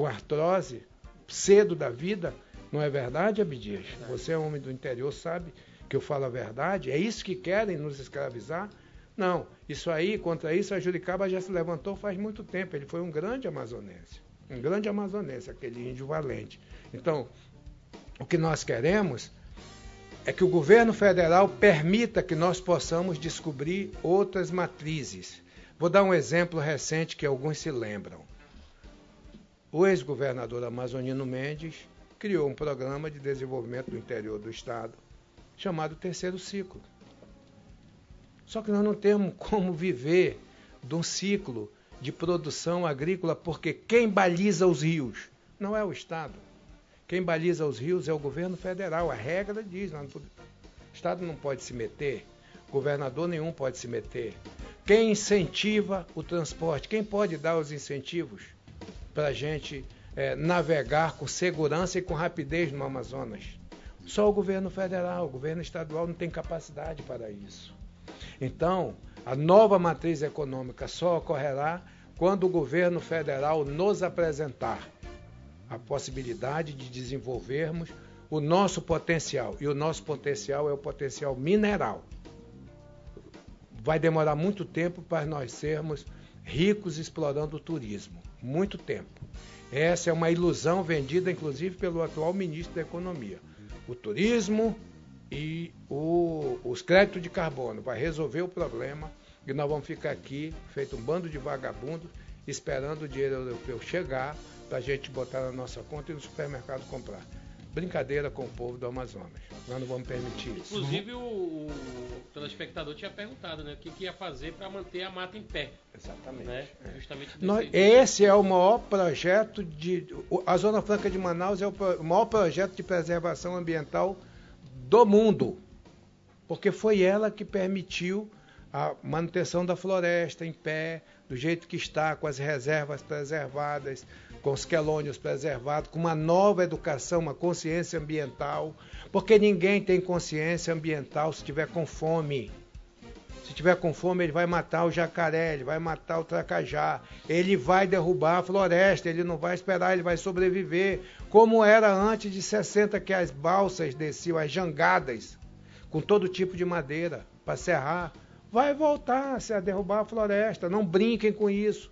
com artrose, cedo da vida. Não é verdade, Abdias? Você é homem do interior, sabe que eu falo a verdade. É isso que querem nos escravizar? Não, isso aí, contra isso, a Juricaba já se levantou faz muito tempo. Ele foi um grande amazonense. Um grande amazonense, aquele índio valente. Então, o que nós queremos é que o governo federal permita que nós possamos descobrir outras matrizes. Vou dar um exemplo recente que alguns se lembram. O ex-governador amazonino Mendes criou um programa de desenvolvimento do interior do estado chamado Terceiro Ciclo. Só que nós não temos como viver de um ciclo de produção agrícola, porque quem baliza os rios não é o Estado. Quem baliza os rios é o governo federal. A regra diz: não, o Estado não pode se meter, governador nenhum pode se meter. Quem incentiva o transporte? Quem pode dar os incentivos para a gente é, navegar com segurança e com rapidez no Amazonas? Só o governo federal, o governo estadual não tem capacidade para isso. Então, a nova matriz econômica só ocorrerá quando o governo federal nos apresentar a possibilidade de desenvolvermos o nosso potencial. E o nosso potencial é o potencial mineral. Vai demorar muito tempo para nós sermos ricos explorando o turismo. Muito tempo. Essa é uma ilusão vendida, inclusive, pelo atual ministro da Economia. O turismo e o, os créditos de carbono vai resolver o problema e nós vamos ficar aqui, feito um bando de vagabundos, esperando o dinheiro europeu chegar para a gente botar na nossa conta e no supermercado comprar. Brincadeira com o povo do Amazonas. Nós não vamos permitir isso. Inclusive, o, o telespectador tinha perguntado né, o que, que ia fazer para manter a mata em pé. Exatamente. Né? É. Justamente Nós, esse é o maior projeto de. A Zona Franca de Manaus é o maior projeto de preservação ambiental do mundo, porque foi ela que permitiu a manutenção da floresta em pé, do jeito que está, com as reservas preservadas, com os quelônios preservados, com uma nova educação, uma consciência ambiental, porque ninguém tem consciência ambiental se tiver com fome. Se tiver com fome, ele vai matar o jacaré, ele vai matar o tracajá, ele vai derrubar a floresta, ele não vai esperar, ele vai sobreviver como era antes de 60 que as balsas desciam, as jangadas, com todo tipo de madeira para serrar, vai voltar a derrubar a floresta. Não brinquem com isso.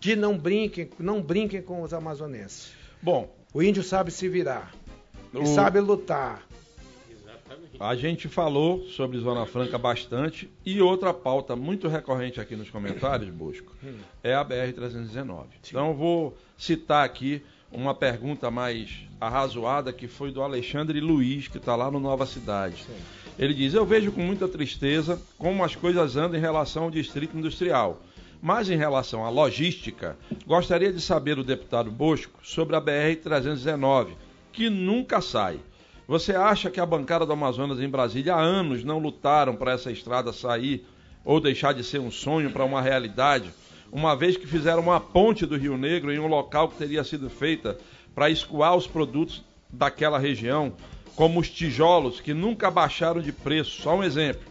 Que não brinquem, não brinquem com os amazonenses. Bom, o índio sabe se virar. O... sabe lutar. A gente falou sobre Zona Franca bastante e outra pauta muito recorrente aqui nos comentários, Busco, hum. é a BR-319. Então eu vou citar aqui uma pergunta mais arrazoada que foi do Alexandre Luiz, que está lá no Nova Cidade. Sim. Ele diz: Eu vejo com muita tristeza como as coisas andam em relação ao distrito industrial. Mas em relação à logística, gostaria de saber do deputado Bosco sobre a BR-319, que nunca sai. Você acha que a bancada do Amazonas em Brasília há anos não lutaram para essa estrada sair ou deixar de ser um sonho para uma realidade? uma vez que fizeram uma ponte do Rio Negro em um local que teria sido feita para escoar os produtos daquela região, como os tijolos que nunca baixaram de preço. Só um exemplo.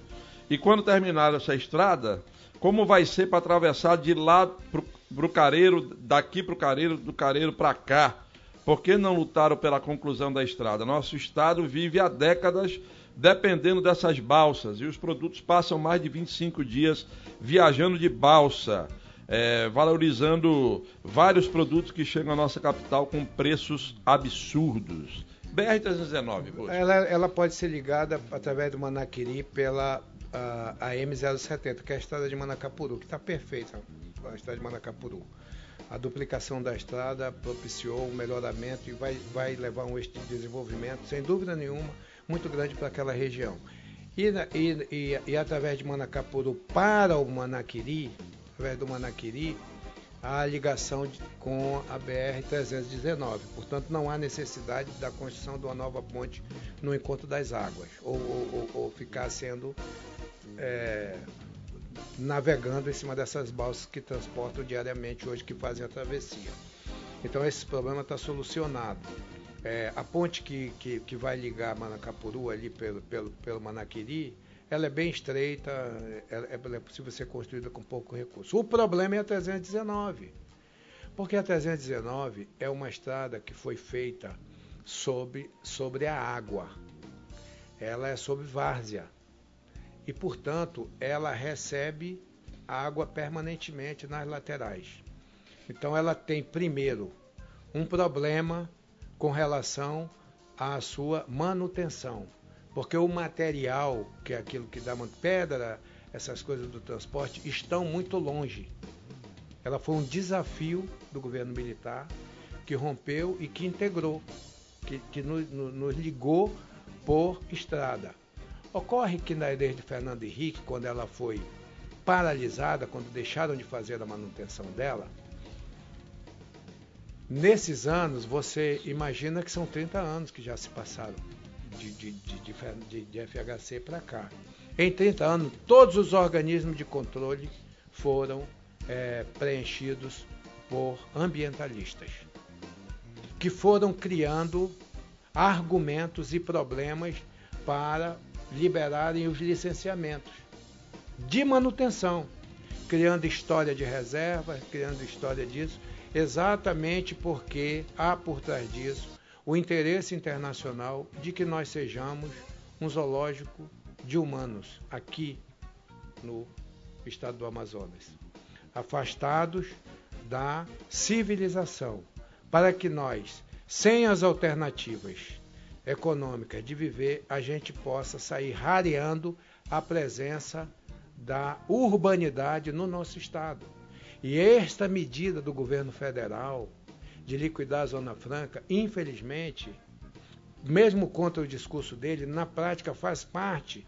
E quando terminar essa estrada, como vai ser para atravessar de lá para o Careiro, daqui para o Careiro, do Careiro para cá? Por que não lutaram pela conclusão da estrada? Nosso estado vive há décadas dependendo dessas balsas e os produtos passam mais de 25 dias viajando de balsa é, valorizando vários produtos que chegam à nossa capital com preços absurdos. BR-319, ela, ela pode ser ligada através do Manaquiri pela a, a M070, que é a estrada de Manacapuru, que está perfeita, a estrada de Manacapuru. A duplicação da estrada propiciou um melhoramento e vai, vai levar um eixo de desenvolvimento, sem dúvida nenhuma, muito grande para aquela região. E, e, e, e através de Manacapuru para o Manaquiri, através do Manaquiri, a ligação de, com a BR-319. Portanto, não há necessidade da construção de uma nova ponte no encontro das águas, ou, ou, ou ficar sendo é, navegando em cima dessas balsas que transportam diariamente hoje, que fazem a travessia. Então, esse problema está solucionado. É, a ponte que, que, que, vai ligar Manacapuru ali pelo, pelo, pelo Manaquiri, ela é bem estreita, é, ela é possível ser construída com pouco recurso. O problema é a 319, porque a 319 é uma estrada que foi feita sobre, sobre a água. Ela é sobre várzea. E, portanto, ela recebe água permanentemente nas laterais. Então, ela tem, primeiro, um problema com relação à sua manutenção. Porque o material, que é aquilo que dá pedra, essas coisas do transporte, estão muito longe. Ela foi um desafio do governo militar que rompeu e que integrou, que, que nos, nos ligou por estrada. Ocorre que na ideia de Fernando Henrique, quando ela foi paralisada, quando deixaram de fazer a manutenção dela, nesses anos você imagina que são 30 anos que já se passaram de, de, de, de FHC para cá. Em 30 anos, todos os organismos de controle foram é, preenchidos por ambientalistas, que foram criando argumentos e problemas para liberarem os licenciamentos de manutenção, criando história de reserva, criando história disso, exatamente porque há por trás disso o interesse internacional de que nós sejamos um zoológico de humanos aqui no estado do Amazonas, afastados da civilização, para que nós, sem as alternativas econômicas de viver, a gente possa sair rareando a presença da urbanidade no nosso estado. E esta medida do governo federal, de liquidar a Zona Franca, infelizmente, mesmo contra o discurso dele, na prática faz parte,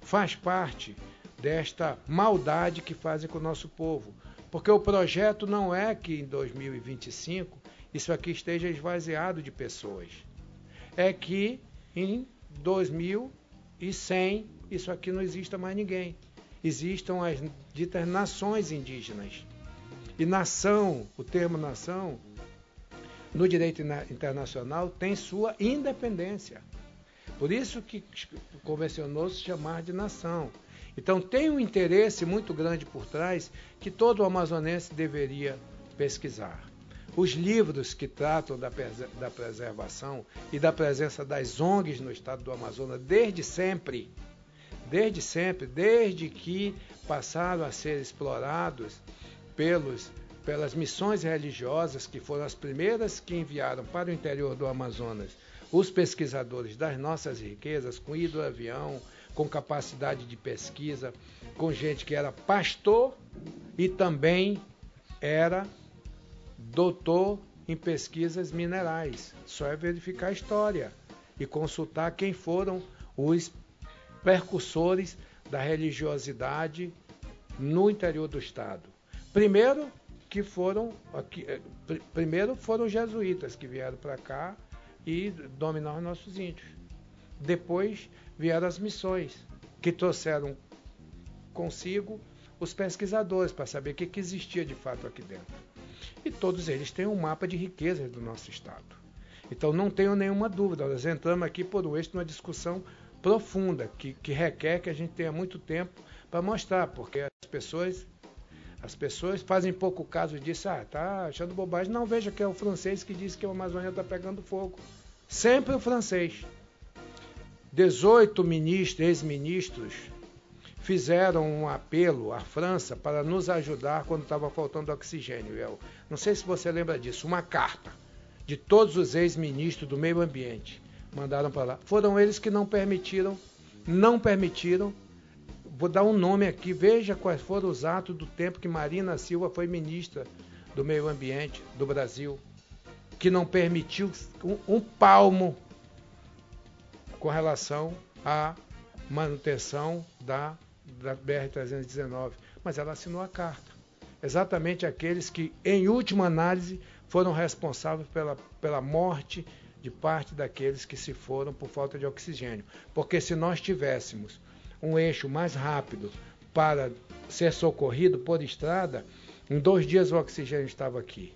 faz parte desta maldade que fazem com o nosso povo. Porque o projeto não é que em 2025 isso aqui esteja esvaziado de pessoas. É que em 2100 isso aqui não exista mais ninguém. Existam as ditas nações indígenas. E nação, o termo nação, no direito internacional tem sua independência. Por isso que convencionou se chamar de nação. Então tem um interesse muito grande por trás que todo amazonense deveria pesquisar. Os livros que tratam da, da preservação e da presença das ONGs no estado do Amazonas desde sempre, desde sempre, desde que passaram a ser explorados pelos pelas missões religiosas, que foram as primeiras que enviaram para o interior do Amazonas os pesquisadores das nossas riquezas, com hidroavião, com capacidade de pesquisa, com gente que era pastor e também era doutor em pesquisas minerais. Só é verificar a história e consultar quem foram os percussores da religiosidade no interior do estado. Primeiro, que foram eh, primeiro foram os jesuítas que vieram para cá e dominaram nossos índios. Depois vieram as missões, que trouxeram consigo os pesquisadores para saber o que, que existia de fato aqui dentro. E todos eles têm um mapa de riquezas do nosso estado. Então não tenho nenhuma dúvida, nós entramos aqui por um eixo numa discussão profunda, que, que requer que a gente tenha muito tempo para mostrar, porque as pessoas as pessoas fazem pouco caso disso. Ah, tá achando bobagem. Não, veja que é o francês que disse que a Amazônia está pegando fogo. Sempre o francês. 18 ministros, ex-ministros, fizeram um apelo à França para nos ajudar quando estava faltando oxigênio. Eu não sei se você lembra disso. Uma carta de todos os ex-ministros do meio ambiente mandaram para lá. Foram eles que não permitiram, não permitiram Vou dar um nome aqui, veja quais foram os atos do tempo que Marina Silva foi ministra do Meio Ambiente do Brasil, que não permitiu um, um palmo com relação à manutenção da, da BR-319. Mas ela assinou a carta. exatamente aqueles que, em última análise, foram responsáveis pela, pela morte de parte daqueles que se foram por falta de oxigênio. Porque se nós tivéssemos um eixo mais rápido para ser socorrido por estrada, em dois dias o oxigênio estava aqui.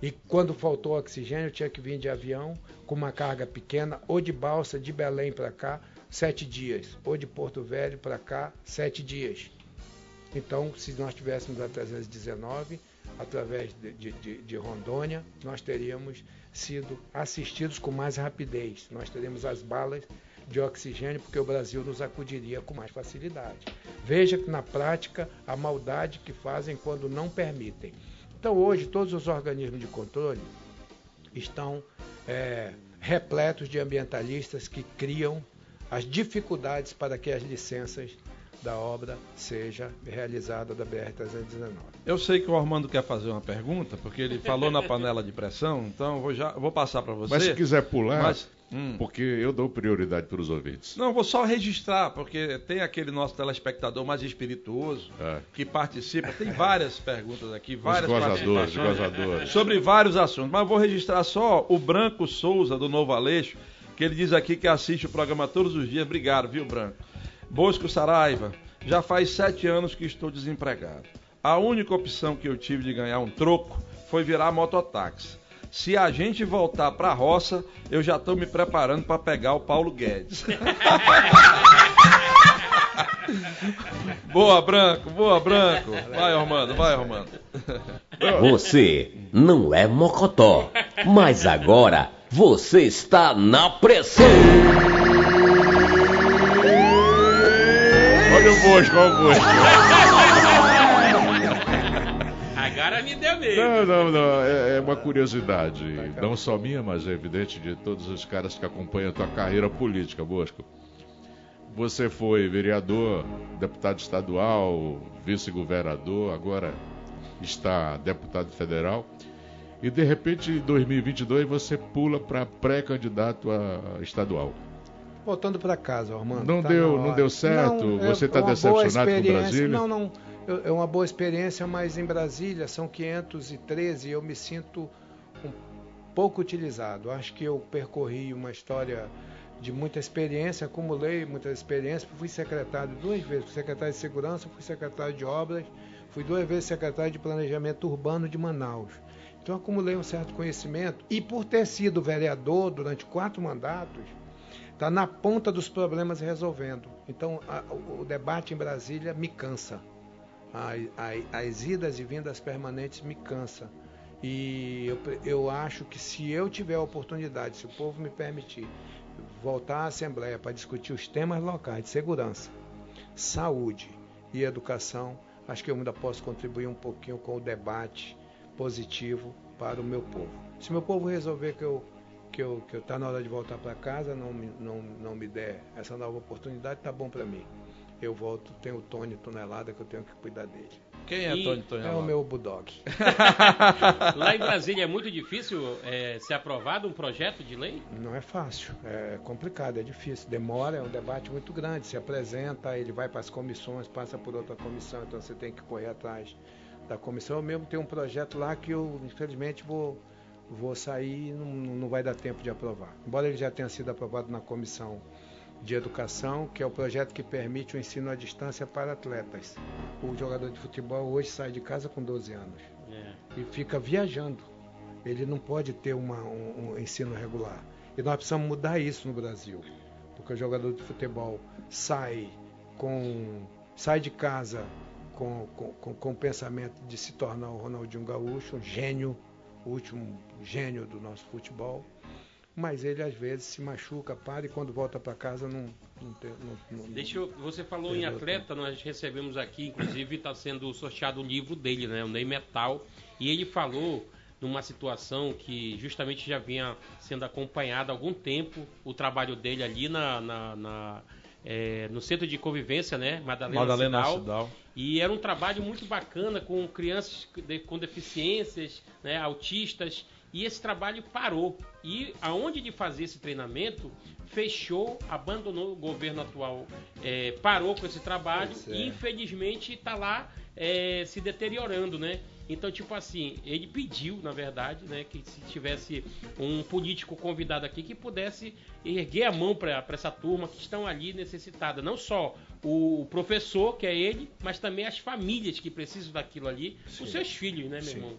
E quando faltou oxigênio, tinha que vir de avião com uma carga pequena, ou de balsa de Belém para cá, sete dias, ou de Porto Velho para cá, sete dias. Então, se nós tivéssemos a 319, através de, de, de, Rondônia, nós teríamos sido assistidos com mais rapidez. Nós teríamos as balas de oxigênio, porque o Brasil nos acudiria com mais facilidade. Veja que na prática a maldade que fazem quando não permitem. Então hoje todos os organismos de controle estão é, repletos de ambientalistas que criam as dificuldades para que as licenças da obra seja realizada da BR-319. Eu sei que o Armando quer fazer uma pergunta, porque ele falou na panela de pressão, então eu vou, já, vou passar para você. Mas se quiser pular, mas, hum. porque eu dou prioridade para os ouvintes. Não, vou só registrar, porque tem aquele nosso telespectador mais espirituoso é. que participa. Tem várias perguntas aqui, várias os gozadores, gozadores. sobre vários assuntos. Mas vou registrar só o Branco Souza, do Novo Aleixo, que ele diz aqui que assiste o programa todos os dias. Obrigado, viu, Branco? Bosco Saraiva, já faz sete anos que estou desempregado. A única opção que eu tive de ganhar um troco foi virar mototáxi. Se a gente voltar para a roça, eu já estou me preparando para pegar o Paulo Guedes. boa, Branco, boa, Branco. Vai, Armando, vai, Armando. Você não é mocotó, mas agora você está na pressão. Olha o Bosco, olha o Bosco. Agora me deu medo. Não, não, não. É, é, uma curiosidade. Não só minha, mas é evidente de todos os caras que acompanham a tua carreira política, Bosco. Você foi vereador, deputado estadual, vice-governador, agora está deputado federal. E de repente, em 2022, você pula para pré-candidato a estadual voltando para casa, Armando. Não tá deu, não deu certo. Não, Você está é decepcionado com o Brasília? Não, não. É uma boa experiência, mas em Brasília são 513 e eu me sinto um pouco utilizado. Acho que eu percorri uma história de muita experiência, acumulei muita experiência. Fui secretário duas vezes, fui secretário de segurança, fui secretário de obras, fui duas vezes secretário de planejamento urbano de Manaus. Então acumulei um certo conhecimento e por ter sido vereador durante quatro mandatos, está na ponta dos problemas resolvendo. Então, a, o, o, debate em Brasília me cansa. As idas e vindas permanentes me cansa. E eu, eu acho que se eu tiver a oportunidade, se o povo me permitir, voltar à Assembleia para discutir os temas locais de segurança, saúde e educação, acho que eu ainda posso contribuir um pouquinho com o debate positivo para o meu povo. Se meu povo resolver que eu que eu que eu tá na hora de voltar para casa, não me, não, não me der essa nova oportunidade, tá bom para mim. Eu volto, tenho o Tony Tonelada que eu tenho que cuidar dele. Quem é e Tony Tonelada? É o meu Bulldog. Lá em Brasília é muito difícil é, ser aprovado um projeto de lei? Não é fácil, é complicado, é difícil. Demora, é um debate muito grande. Se apresenta, ele vai para as comissões, passa por outra comissão, então você tem que correr atrás da comissão. Eu mesmo tenho um projeto lá que eu, infelizmente, vou vou sair e não, não vai dar tempo de aprovar. Embora ele já tenha sido aprovado na comissão de educação, que é o projeto que permite o ensino à distância para atletas. O jogador de futebol hoje sai de casa com 12 anos é. e fica viajando. Ele não pode ter uma, um, um, ensino regular. E nós precisamos mudar isso no Brasil, porque o jogador de futebol sai com sai de casa com, com, com, com o pensamento de se tornar o Ronaldinho Gaúcho, um gênio, o último gênio do nosso futebol, mas ele às vezes se machuca, para e quando volta para casa não, não, tem, não, não Deixa eu, você falou em atleta, nós recebemos aqui, inclusive está sendo sorteado o livro dele, né, o Ney Metal, e ele falou numa situação que justamente já vinha sendo acompanhado há algum tempo o trabalho dele ali na, na, na é, no centro de convivência, né? Madalena, Madalena Cidal, Cidal. E era um trabalho muito bacana com crianças de, com deficiências, né, autistas. E esse trabalho parou. E aonde de fazer esse treinamento, fechou, abandonou o governo atual, é, parou com esse trabalho é. e infelizmente está lá é, se deteriorando, né? Então, tipo assim, ele pediu, na verdade, né, que se tivesse um político convidado aqui que pudesse erguer a mão para essa turma que estão ali necessitada. Não só o professor, que é ele, mas também as famílias que precisam daquilo ali, Sim. os seus filhos, né, meu Sim. irmão?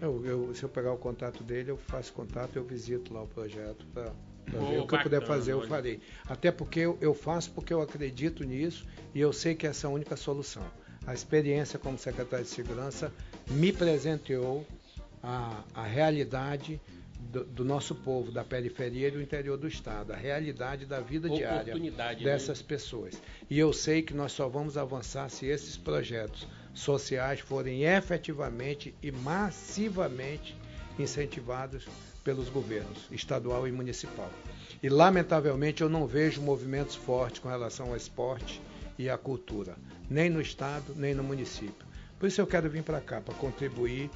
Eu, eu, se eu pegar o contato dele, eu faço contato, eu visito lá o projeto para ver o que eu puder fazer, eu farei. Até porque eu, eu faço porque eu acredito nisso e eu sei que essa é a única solução. A experiência como secretário de segurança me presenteou a, a realidade do, do, nosso povo, da periferia e do interior do estado, a realidade da vida diária né? dessas né? pessoas. E eu sei que nós só vamos avançar se esses projetos sociais forem efetivamente e massivamente incentivados pelos governos estadual e municipal. E lamentavelmente eu não vejo movimentos fortes com relação ao esporte e à cultura, nem no estado, nem no município. Por isso eu quero vir para cá, para contribuir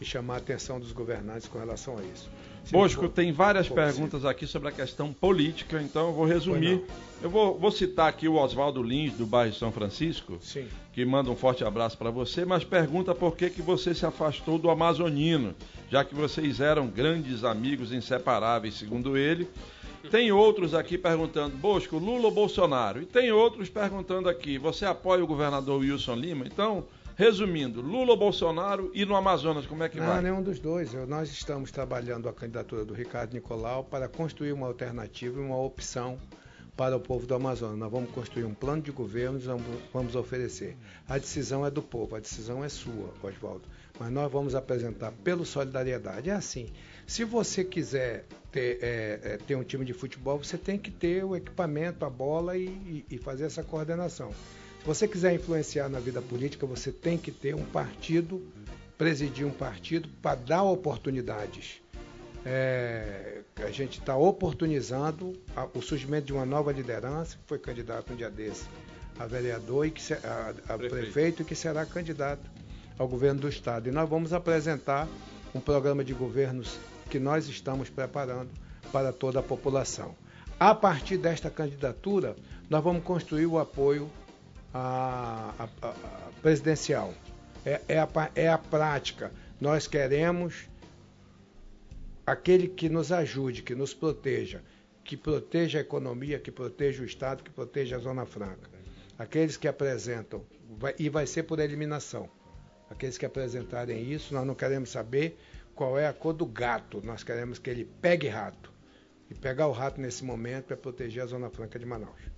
e chamar a atenção dos governantes com relação a isso. Bosco, tem várias perguntas aqui sobre a questão política, então eu vou resumir. Eu vou, vou, citar aqui o Oswaldo Lins, do bairro São Francisco, Sim. que manda um forte abraço para você, mas pergunta por que, que você se afastou do Amazonino, já que vocês eram grandes amigos inseparáveis, segundo ele. Tem outros aqui perguntando, Bosco, Lula ou Bolsonaro? E tem outros perguntando aqui, você apoia o governador Wilson Lima? Então, Resumindo, Lula ou Bolsonaro e no Amazonas, como é que Não, vai? Não, nenhum dos dois. Eu, nós estamos trabalhando a candidatura do Ricardo Nicolau para construir uma alternativa e uma opção para o povo do Amazonas. Nós vamos construir um plano de governo e vamos oferecer. A decisão é do povo, a decisão é sua, Oswaldo. Mas nós vamos apresentar pelo Solidariedade. É assim, se você quiser ter, é, é, ter um time de futebol, você tem que ter o equipamento, a bola e, e, e fazer essa coordenação. Se você quiser influenciar na vida política, você tem que ter um partido, presidir um partido para dar oportunidades. É, a gente está oportunizando a, o surgimento de uma nova liderança, que foi candidato um dia desse a vereador e que a, a prefeito. prefeito e que será candidato ao governo do estado. E nós vamos apresentar um programa de governos que nós estamos preparando para toda a população. A partir desta candidatura, nós vamos construir o apoio a, a, a presidencial. É, é, a, é a prática. Nós queremos aquele que nos ajude, que nos proteja, que proteja a economia, que proteja o Estado, que proteja a Zona Franca. Aqueles que apresentam, vai, e vai ser por eliminação. Aqueles que apresentarem isso, nós não queremos saber qual é a cor do gato, nós queremos que ele pegue rato. E pegar o rato nesse momento é proteger a Zona Franca de Manaus.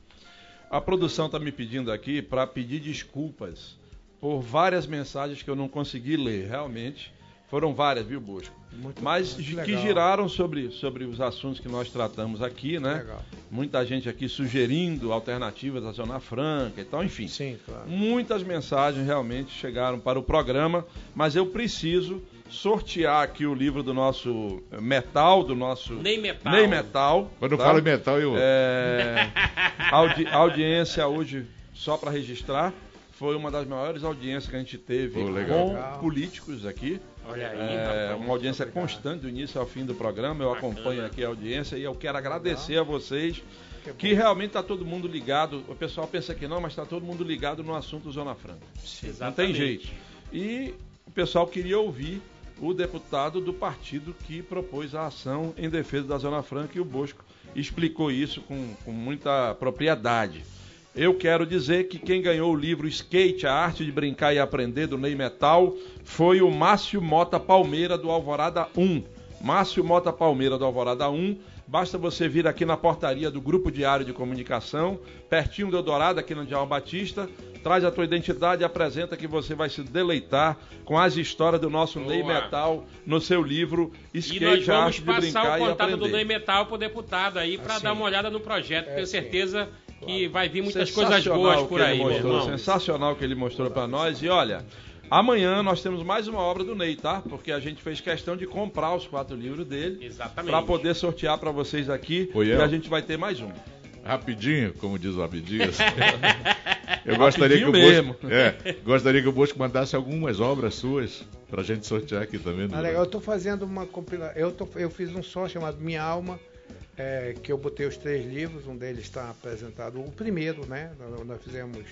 A produção está me pedindo aqui para pedir desculpas por várias mensagens que eu não consegui ler, realmente. Foram várias, viu, Bosco? Muito, Mas muito que giraram sobre, sobre os assuntos que nós tratamos aqui, né? Legal. Muita gente aqui sugerindo alternativas à Zona Franca e tal, enfim. Sim, claro. Muitas mensagens realmente chegaram para o programa, mas eu preciso sortear aqui o livro do nosso metal, do nosso Nem Metal. Nem Metal. Quando tá? falo metal, eu. É, audi, audiência hoje, só para registrar, foi uma das maiores audiências que a gente teve com legal. políticos aqui. Olha aí, é, uma audiência constante do início ao fim do programa. Eu Bacana. acompanho aqui a audiência e eu quero agradecer legal. a vocês que, que realmente está todo mundo ligado. O pessoal pensa que não, mas está todo mundo ligado no assunto Zona Franca. Exatamente. Não tem jeito. E o pessoal queria ouvir o deputado do partido que propôs a ação em defesa da Zona Franca e o Bosco explicou isso com, com muita propriedade. Eu quero dizer que quem ganhou o livro Skate, a arte de brincar e aprender do Ney Metal foi o Márcio Mota Palmeira do Alvorada 1. Márcio Mota Palmeira do Alvorada 1 Basta você vir aqui na portaria do Grupo Diário de Comunicação, pertinho do Eldorado, aqui no Dial Batista, traz a tua identidade e apresenta que você vai se deleitar com as histórias do nosso Boa. Ney Metal no seu livro Skate, e nós vamos Brincar o contato do Ney Metal para o deputado aí, para assim, dar uma olhada no projeto. É, Tenho certeza que vai vir muitas coisas boas por aí, mostrou, meu irmão. Sensacional que ele mostrou para nós. E olha, Amanhã nós temos mais uma obra do Ney, tá? Porque a gente fez questão de comprar os quatro livros dele. Exatamente. Para poder sortear para vocês aqui. Oi, e a gente vai ter mais um. Rapidinho, como diz o Abdias. eu gostaria que o mesmo. Bosco, é, gostaria que o Bosco mandasse algumas obras suas para a gente sortear aqui também. Ah, legal. Eu estou fazendo uma compilação. Eu, eu fiz um só chamado Minha Alma. É, que eu botei os três livros, um deles está apresentado, o primeiro, né? Nós fizemos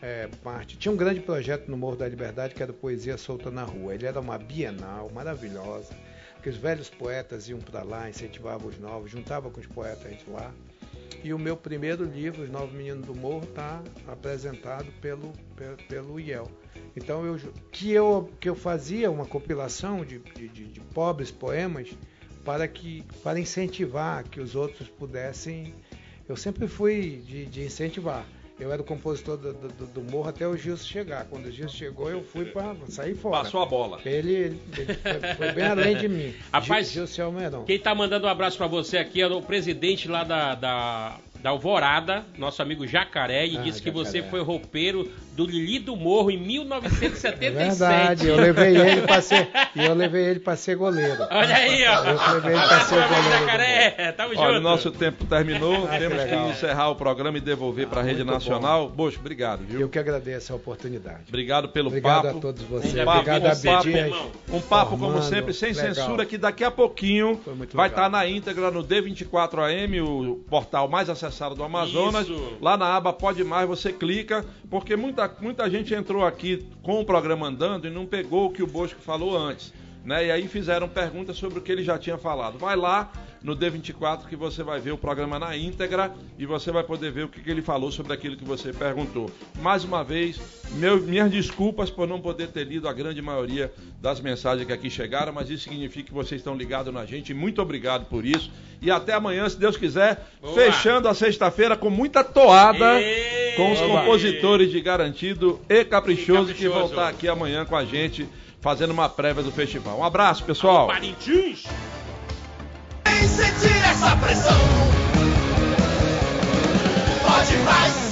é, parte. Tinha um grande projeto no Morro da Liberdade que era Poesia Solta na Rua. Ele era uma bienal maravilhosa, que os velhos poetas iam para lá, incentivavam os novos, juntava com os poetas lá. E o meu primeiro livro, Os Novos Meninos do Morro, está apresentado pelo, pelo, pelo IEL. Então, eu, que, eu, que eu fazia uma compilação de, de, de pobres poemas para, que, para incentivar que os outros pudessem. Eu sempre fui de, de incentivar. Eu era o compositor do, do, do, morro até o Gilson chegar. Quando o Gilson chegou, eu fui para sair fora. Passou a bola. Ele, ele, foi, foi, bem além de mim. Rapaz, Gilson Almeirão. Quem está mandando um abraço para você aqui é o presidente lá da, da da Alvorada, nosso amigo Jacaré, e ah, disse que Jacaré. você foi roupeiro do Lili do Morro em 1977. É verdade, eu levei ele para ser, eu levei ele para ser goleiro. Olha aí, ó. Eu levei ele para ser goleiro. Jacaré, tamo Olha, junto. nosso tempo terminou, ah, temos que, que, encerrar o programa e devolver ah, para a Rede Nacional. Bom. Bocho, obrigado, viu? Eu que agradeço a oportunidade. Obrigado pelo obrigado papo. Obrigado a todos vocês. Um obrigado a Bedinhas. Um papo, como sempre, sem legal. censura, que daqui a pouquinho vai estar tá na íntegra no D24AM, o portal mais acessado do Amazonas. Amazonas, Isso. lá na aba Pode Mais você clica, porque muita, muita gente entrou aqui com o programa andando e não pegou o que o Bosco falou antes. Né? E aí fizeram perguntas sobre o que ele já tinha falado. Vai lá no D24 que você vai ver o programa na íntegra e você vai poder ver o que, que ele falou sobre aquilo que você perguntou. Mais uma vez, meu, minhas desculpas por não poder ter lido a grande maioria das mensagens que aqui chegaram, mas isso significa que vocês estão ligados na gente. Muito obrigado por isso. E até amanhã, se Deus quiser, Boa. fechando a sexta-feira com muita toada Ei, com os compositores de Garantido e Caprichoso, e Caprichoso que vão estar aqui amanhã com a gente fazendo uma prévia do festival. Um abraço, pessoal. Parintins. sentir essa pressão. Pode mais.